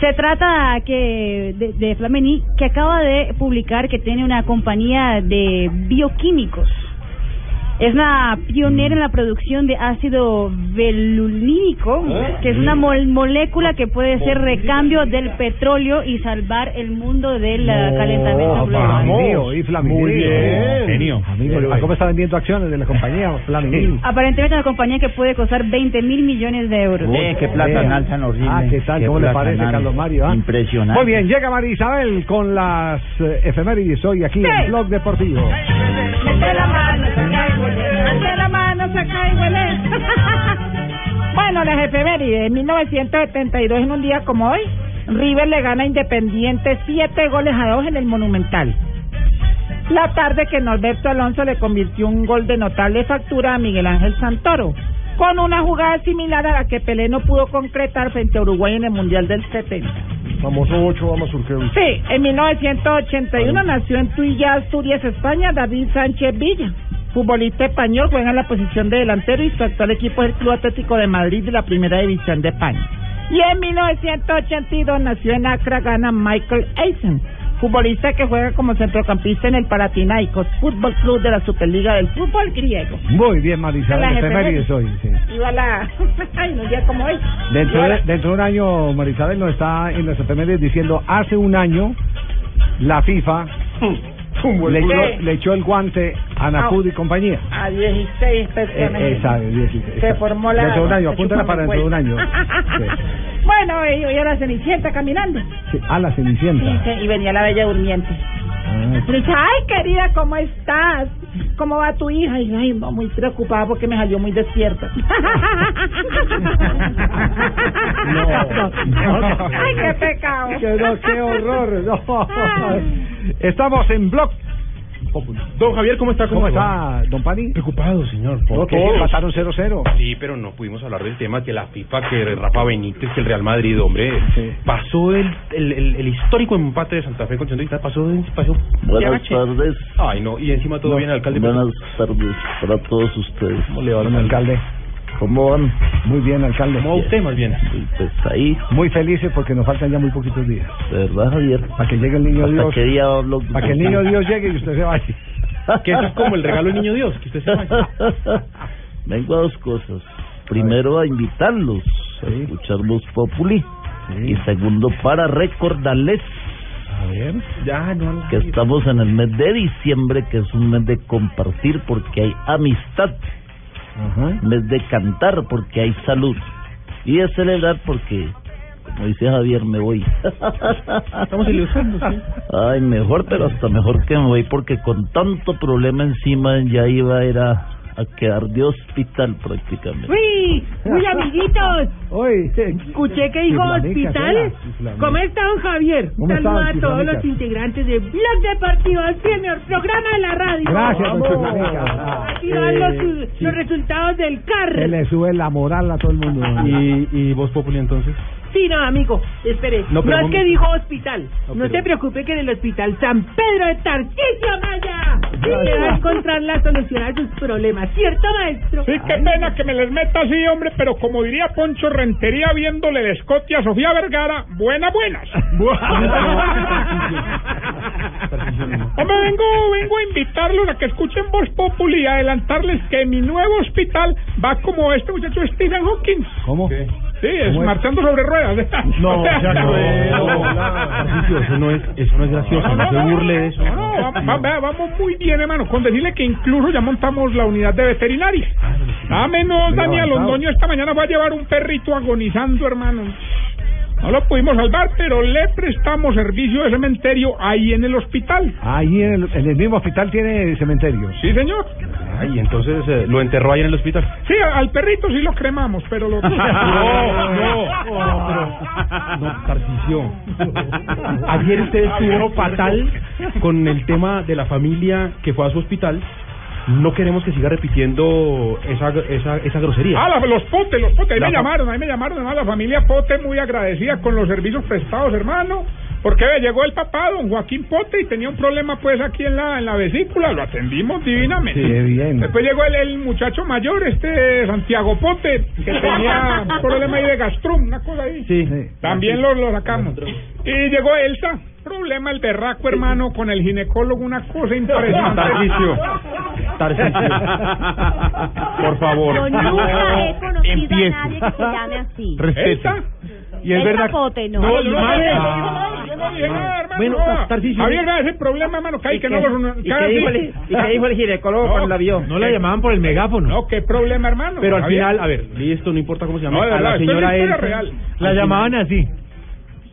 Se trata que de, de Flamini que acaba de publicar que tiene una compañía de bioquímicos. Es una pionera en la producción de ácido belulínico, que es una mol- molécula que puede ser recambio del petróleo y salvar el mundo del uh, calentamiento global. Y. Muy bien. Genio. Amigo, ¿a ¿cómo está vendiendo acciones de la compañía Flaminio? Aparentemente una compañía que puede costar 20 mil millones de euros. Eh, qué platanal tan horrible. Ah, ¿qué tal? ¿Cómo le parece, platanal. Carlos Mario? ah? Impresionante. Muy bien, llega María Isabel con las eh, efemérides hoy aquí en Blog Deportivo. Mete la mano, Mete la mano, saca y huele. Bueno, las efemérides. En 1972, en un día como hoy, River le gana a Independiente siete goles a dos en el Monumental. La tarde que Norberto Alonso le convirtió un gol de notable factura a Miguel Ángel Santoro, con una jugada similar a la que Pelé no pudo concretar frente a Uruguay en el Mundial del 70. Famoso 8 vamos Urquevich. Sí, en 1981 nació en Tuilla, Asturias, España, David Sánchez Villa. Futbolista español, juega en la posición de delantero y su actual equipo es el Club Atlético de Madrid de la Primera División de España. Y en 1982 nació en Accra, Ghana, Michael Eisen, futbolista que juega como centrocampista en el Panathinaikos Fútbol Club de la Superliga del Fútbol Griego. Muy bien, Las efemérides hoy. sí. Iba la... Ay, no, ya como hoy. Dentro de, la- dentro de un año, María Isabel nos está en las efemérides diciendo, hace un año la FIFA le echó, le echó el guante a Nacud y compañía. A 16 Eh, personas. esa, dieciséis. Se formó la... Dentro de un año, apúntala para dentro de un cuello. año. Bueno, y hoy era Cenicienta caminando. Sí, a la Cenicienta. Sí, sí, y venía la bella durmiente. Ah, Le dice, ay, querida, ¿cómo estás? ¿Cómo va tu hija? Y ay, no, muy preocupada porque me salió muy despierta. no. Ay, qué pecado. Que no, qué horror. No. Estamos en Don Javier, ¿cómo está? ¿Cómo está, don Pani? Preocupado, señor. ¿Por qué? Empataron 0-0. Sí, pero no pudimos hablar del tema que la FIFA, que Rafa Benítez, que el Real Madrid, hombre, pasó el, el, el, el histórico empate de Santa Fe con Centro pasó, pasó Buenas tardes. Ay, no, y encima todo bien, alcalde. Buenas tardes para todos ustedes. ¿Cómo le va, don alcalde? ¿Cómo van? Muy bien, alcalde. ¿Cómo usted, más bien? Pues ahí, Muy felices porque nos faltan ya muy poquitos días. de verdad, Javier. Para que llegue el niño ¿Hasta Dios. qué día hablo? Para que el niño Dios llegue y usted se vaya. Que eso es como el regalo del niño Dios, que usted se vaya. Vengo a dos cosas. Primero, a invitarlos a escuchar Voz Populi. Y segundo, para recordarles A ver. Ya, no. que estamos en el mes de diciembre, que es un mes de compartir porque hay amistad, mes de cantar porque hay salud y de celebrar porque, como dice Javier, me voy. Estamos ilusionando, sí. Ay, mejor, pero hasta mejor que me voy porque con tanto problema encima ya iba a ir a, a quedar de hospital prácticamente. Uy, uy, amiguitos. Hoy, Escuché que dijo hospital. ¿Cómo está, don Javier? ¿Cómo está, Saluda a todos los integrantes de Blog Deportivo, el primer programa de la radio. Gracias, don Vamos. Chiflamicas. Aquí van los, los resultados del CAR. Se le sube la moral a todo el mundo. ¿Y, y vos, Populi, entonces? Sí, no, amigo, espere. No, No, pero es un que dijo hospital. No, No, pero- se preocupe que en el hospital San Pedro de Tarcisio Maya se va a encontrar la solución a sus problemas. ¿Cierto, maestro? Sí, qué pena que me les meta así, hombre, pero como diría Poncho Rentería viéndole de Escotia a Sofía Vergara, buenas, buenas. Hombre, vengo, vengo a invitarlos a que escuchen Voz Populi y adelantarles que mi nuevo hospital va como este muchacho Stephen Hawking. ¿Cómo? Sí, es marchando sobre ruedas. No, O sea, ya cruel. Tarcisio, eso no es, eso no es gracioso, no se burle de eso. No, no, vamos muy bien, hermano. Con decirle que incluso ya montamos la unidad de veterinaria. Nada menos, Muy Daniel. Londoño esta mañana va a llevar un perrito agonizando, hermano. No lo pudimos salvar, pero le prestamos servicio de cementerio ahí en el hospital. Ahí en el, en el mismo hospital tiene cementerio. Sí, señor. Ay, entonces eh, lo enterró ahí en el hospital. Sí, al perrito sí lo cremamos, pero lo... No, no, no, pero no. Ayer usted estuvo fatal con el tema de la familia que fue a su hospital. No queremos que siga repitiendo esa, esa, esa grosería. Ah, la- los potes, los potes, ahí La me llamaron, ahí me llamaron, además la familia Pote muy agradecida con los servicios prestados, hermano, porque ve, llegó el papá, don Joaquín Pote, y tenía un problema pues aquí en la, en la vesícula, lo atendimos divinamente. Sí, bien. Después llegó el, el muchacho mayor, este Santiago Pote, que tenía un problema ahí de gastrum, una cosa ahí. Sí. También lo, lo sacamos. Y llegó Elsa, problema el berraco, hermano, con el ginecólogo, una cosa impresionante. Tarcisio. Tarcisio. Por favor. Yo nunca he conocido Empiece. a nadie que se llame así. Respete. ¿Elsa? Y es El verdad. capote, no. No, yo no, madre. yo no, yo no dije nada, hermano. Bueno, no. Tarcisio. Había ese problema, hermano, que hay que no. ¿Y qué dijo el, y qué dijo el ginecólogo cuando la vio? No la llamaban por el megáfono. No, qué problema, hermano. Pero al final, a ver, y esto no importa cómo se llama. No, a la señora. La llamaban así.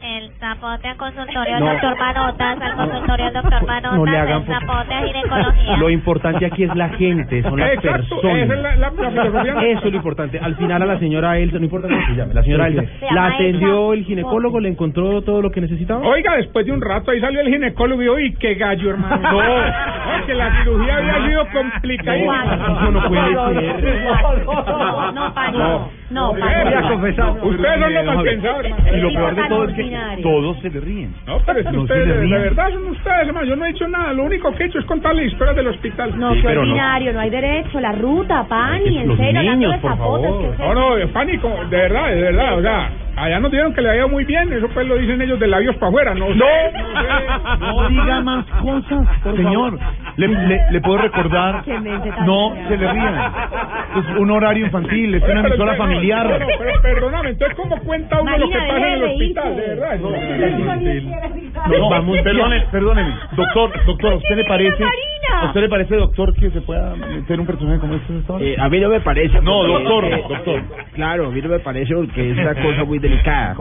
El zapote al consultorio No. del doctor Manotas, al consultorio del doctor Manotas, No le hagan el zapote a ginecología. Lo importante aquí es la gente, son las Exacto, personas. esa es la- la-. Eso es lo importante. Al final a la señora Elsa, no importa cómo se llame, la señora Sí, Elsa. Se la atendió Elsa. el ginecólogo, le encontró todo lo que necesitaba. Oiga, después de un rato ahí salió el ginecólogo y dijo, ¡y qué gallo, hermano! No. No, que la cirugía había sido complicadísima. Eso no puede ser. No, Paño. No, Ya confesado. Ustedes son los mal pensados, hermano. Y lo peor de todo es que todos se le ríen. No, pero es que No, ustedes, de, verdad, son ustedes, hermano. Yo no he hecho nada. Lo único que he hecho es contar la historia del hospital. No, qué no. ordinario, no. hay derecho. La ruta, Pani, en Los serio, hablando niños, por favor. No, no, pánico, de verdad, de verdad, o sea, allá nos dijeron que le había muy bien, eso pues lo dicen ellos de labios para afuera, no, sé, no, sé. No diga más cosas, señor. Le, le, le puedo recordar. Qué mente tan No se le rían. Es un horario infantil, es una emisora pero, familiar. Pero, pero perdóname, entonces, ¿cómo cuenta uno lo que pasa en el hospital? De verdad, no, No, vamos, perdóneme, perdóneme. Doctor, doctor, ¿a usted le parece? ¿A usted le parece, doctor, que se pueda meter un personaje como este? Eh, a mí no me parece. No, doctor, eh, doctor. Claro, a mí no me parece porque es una cosa muy delicada.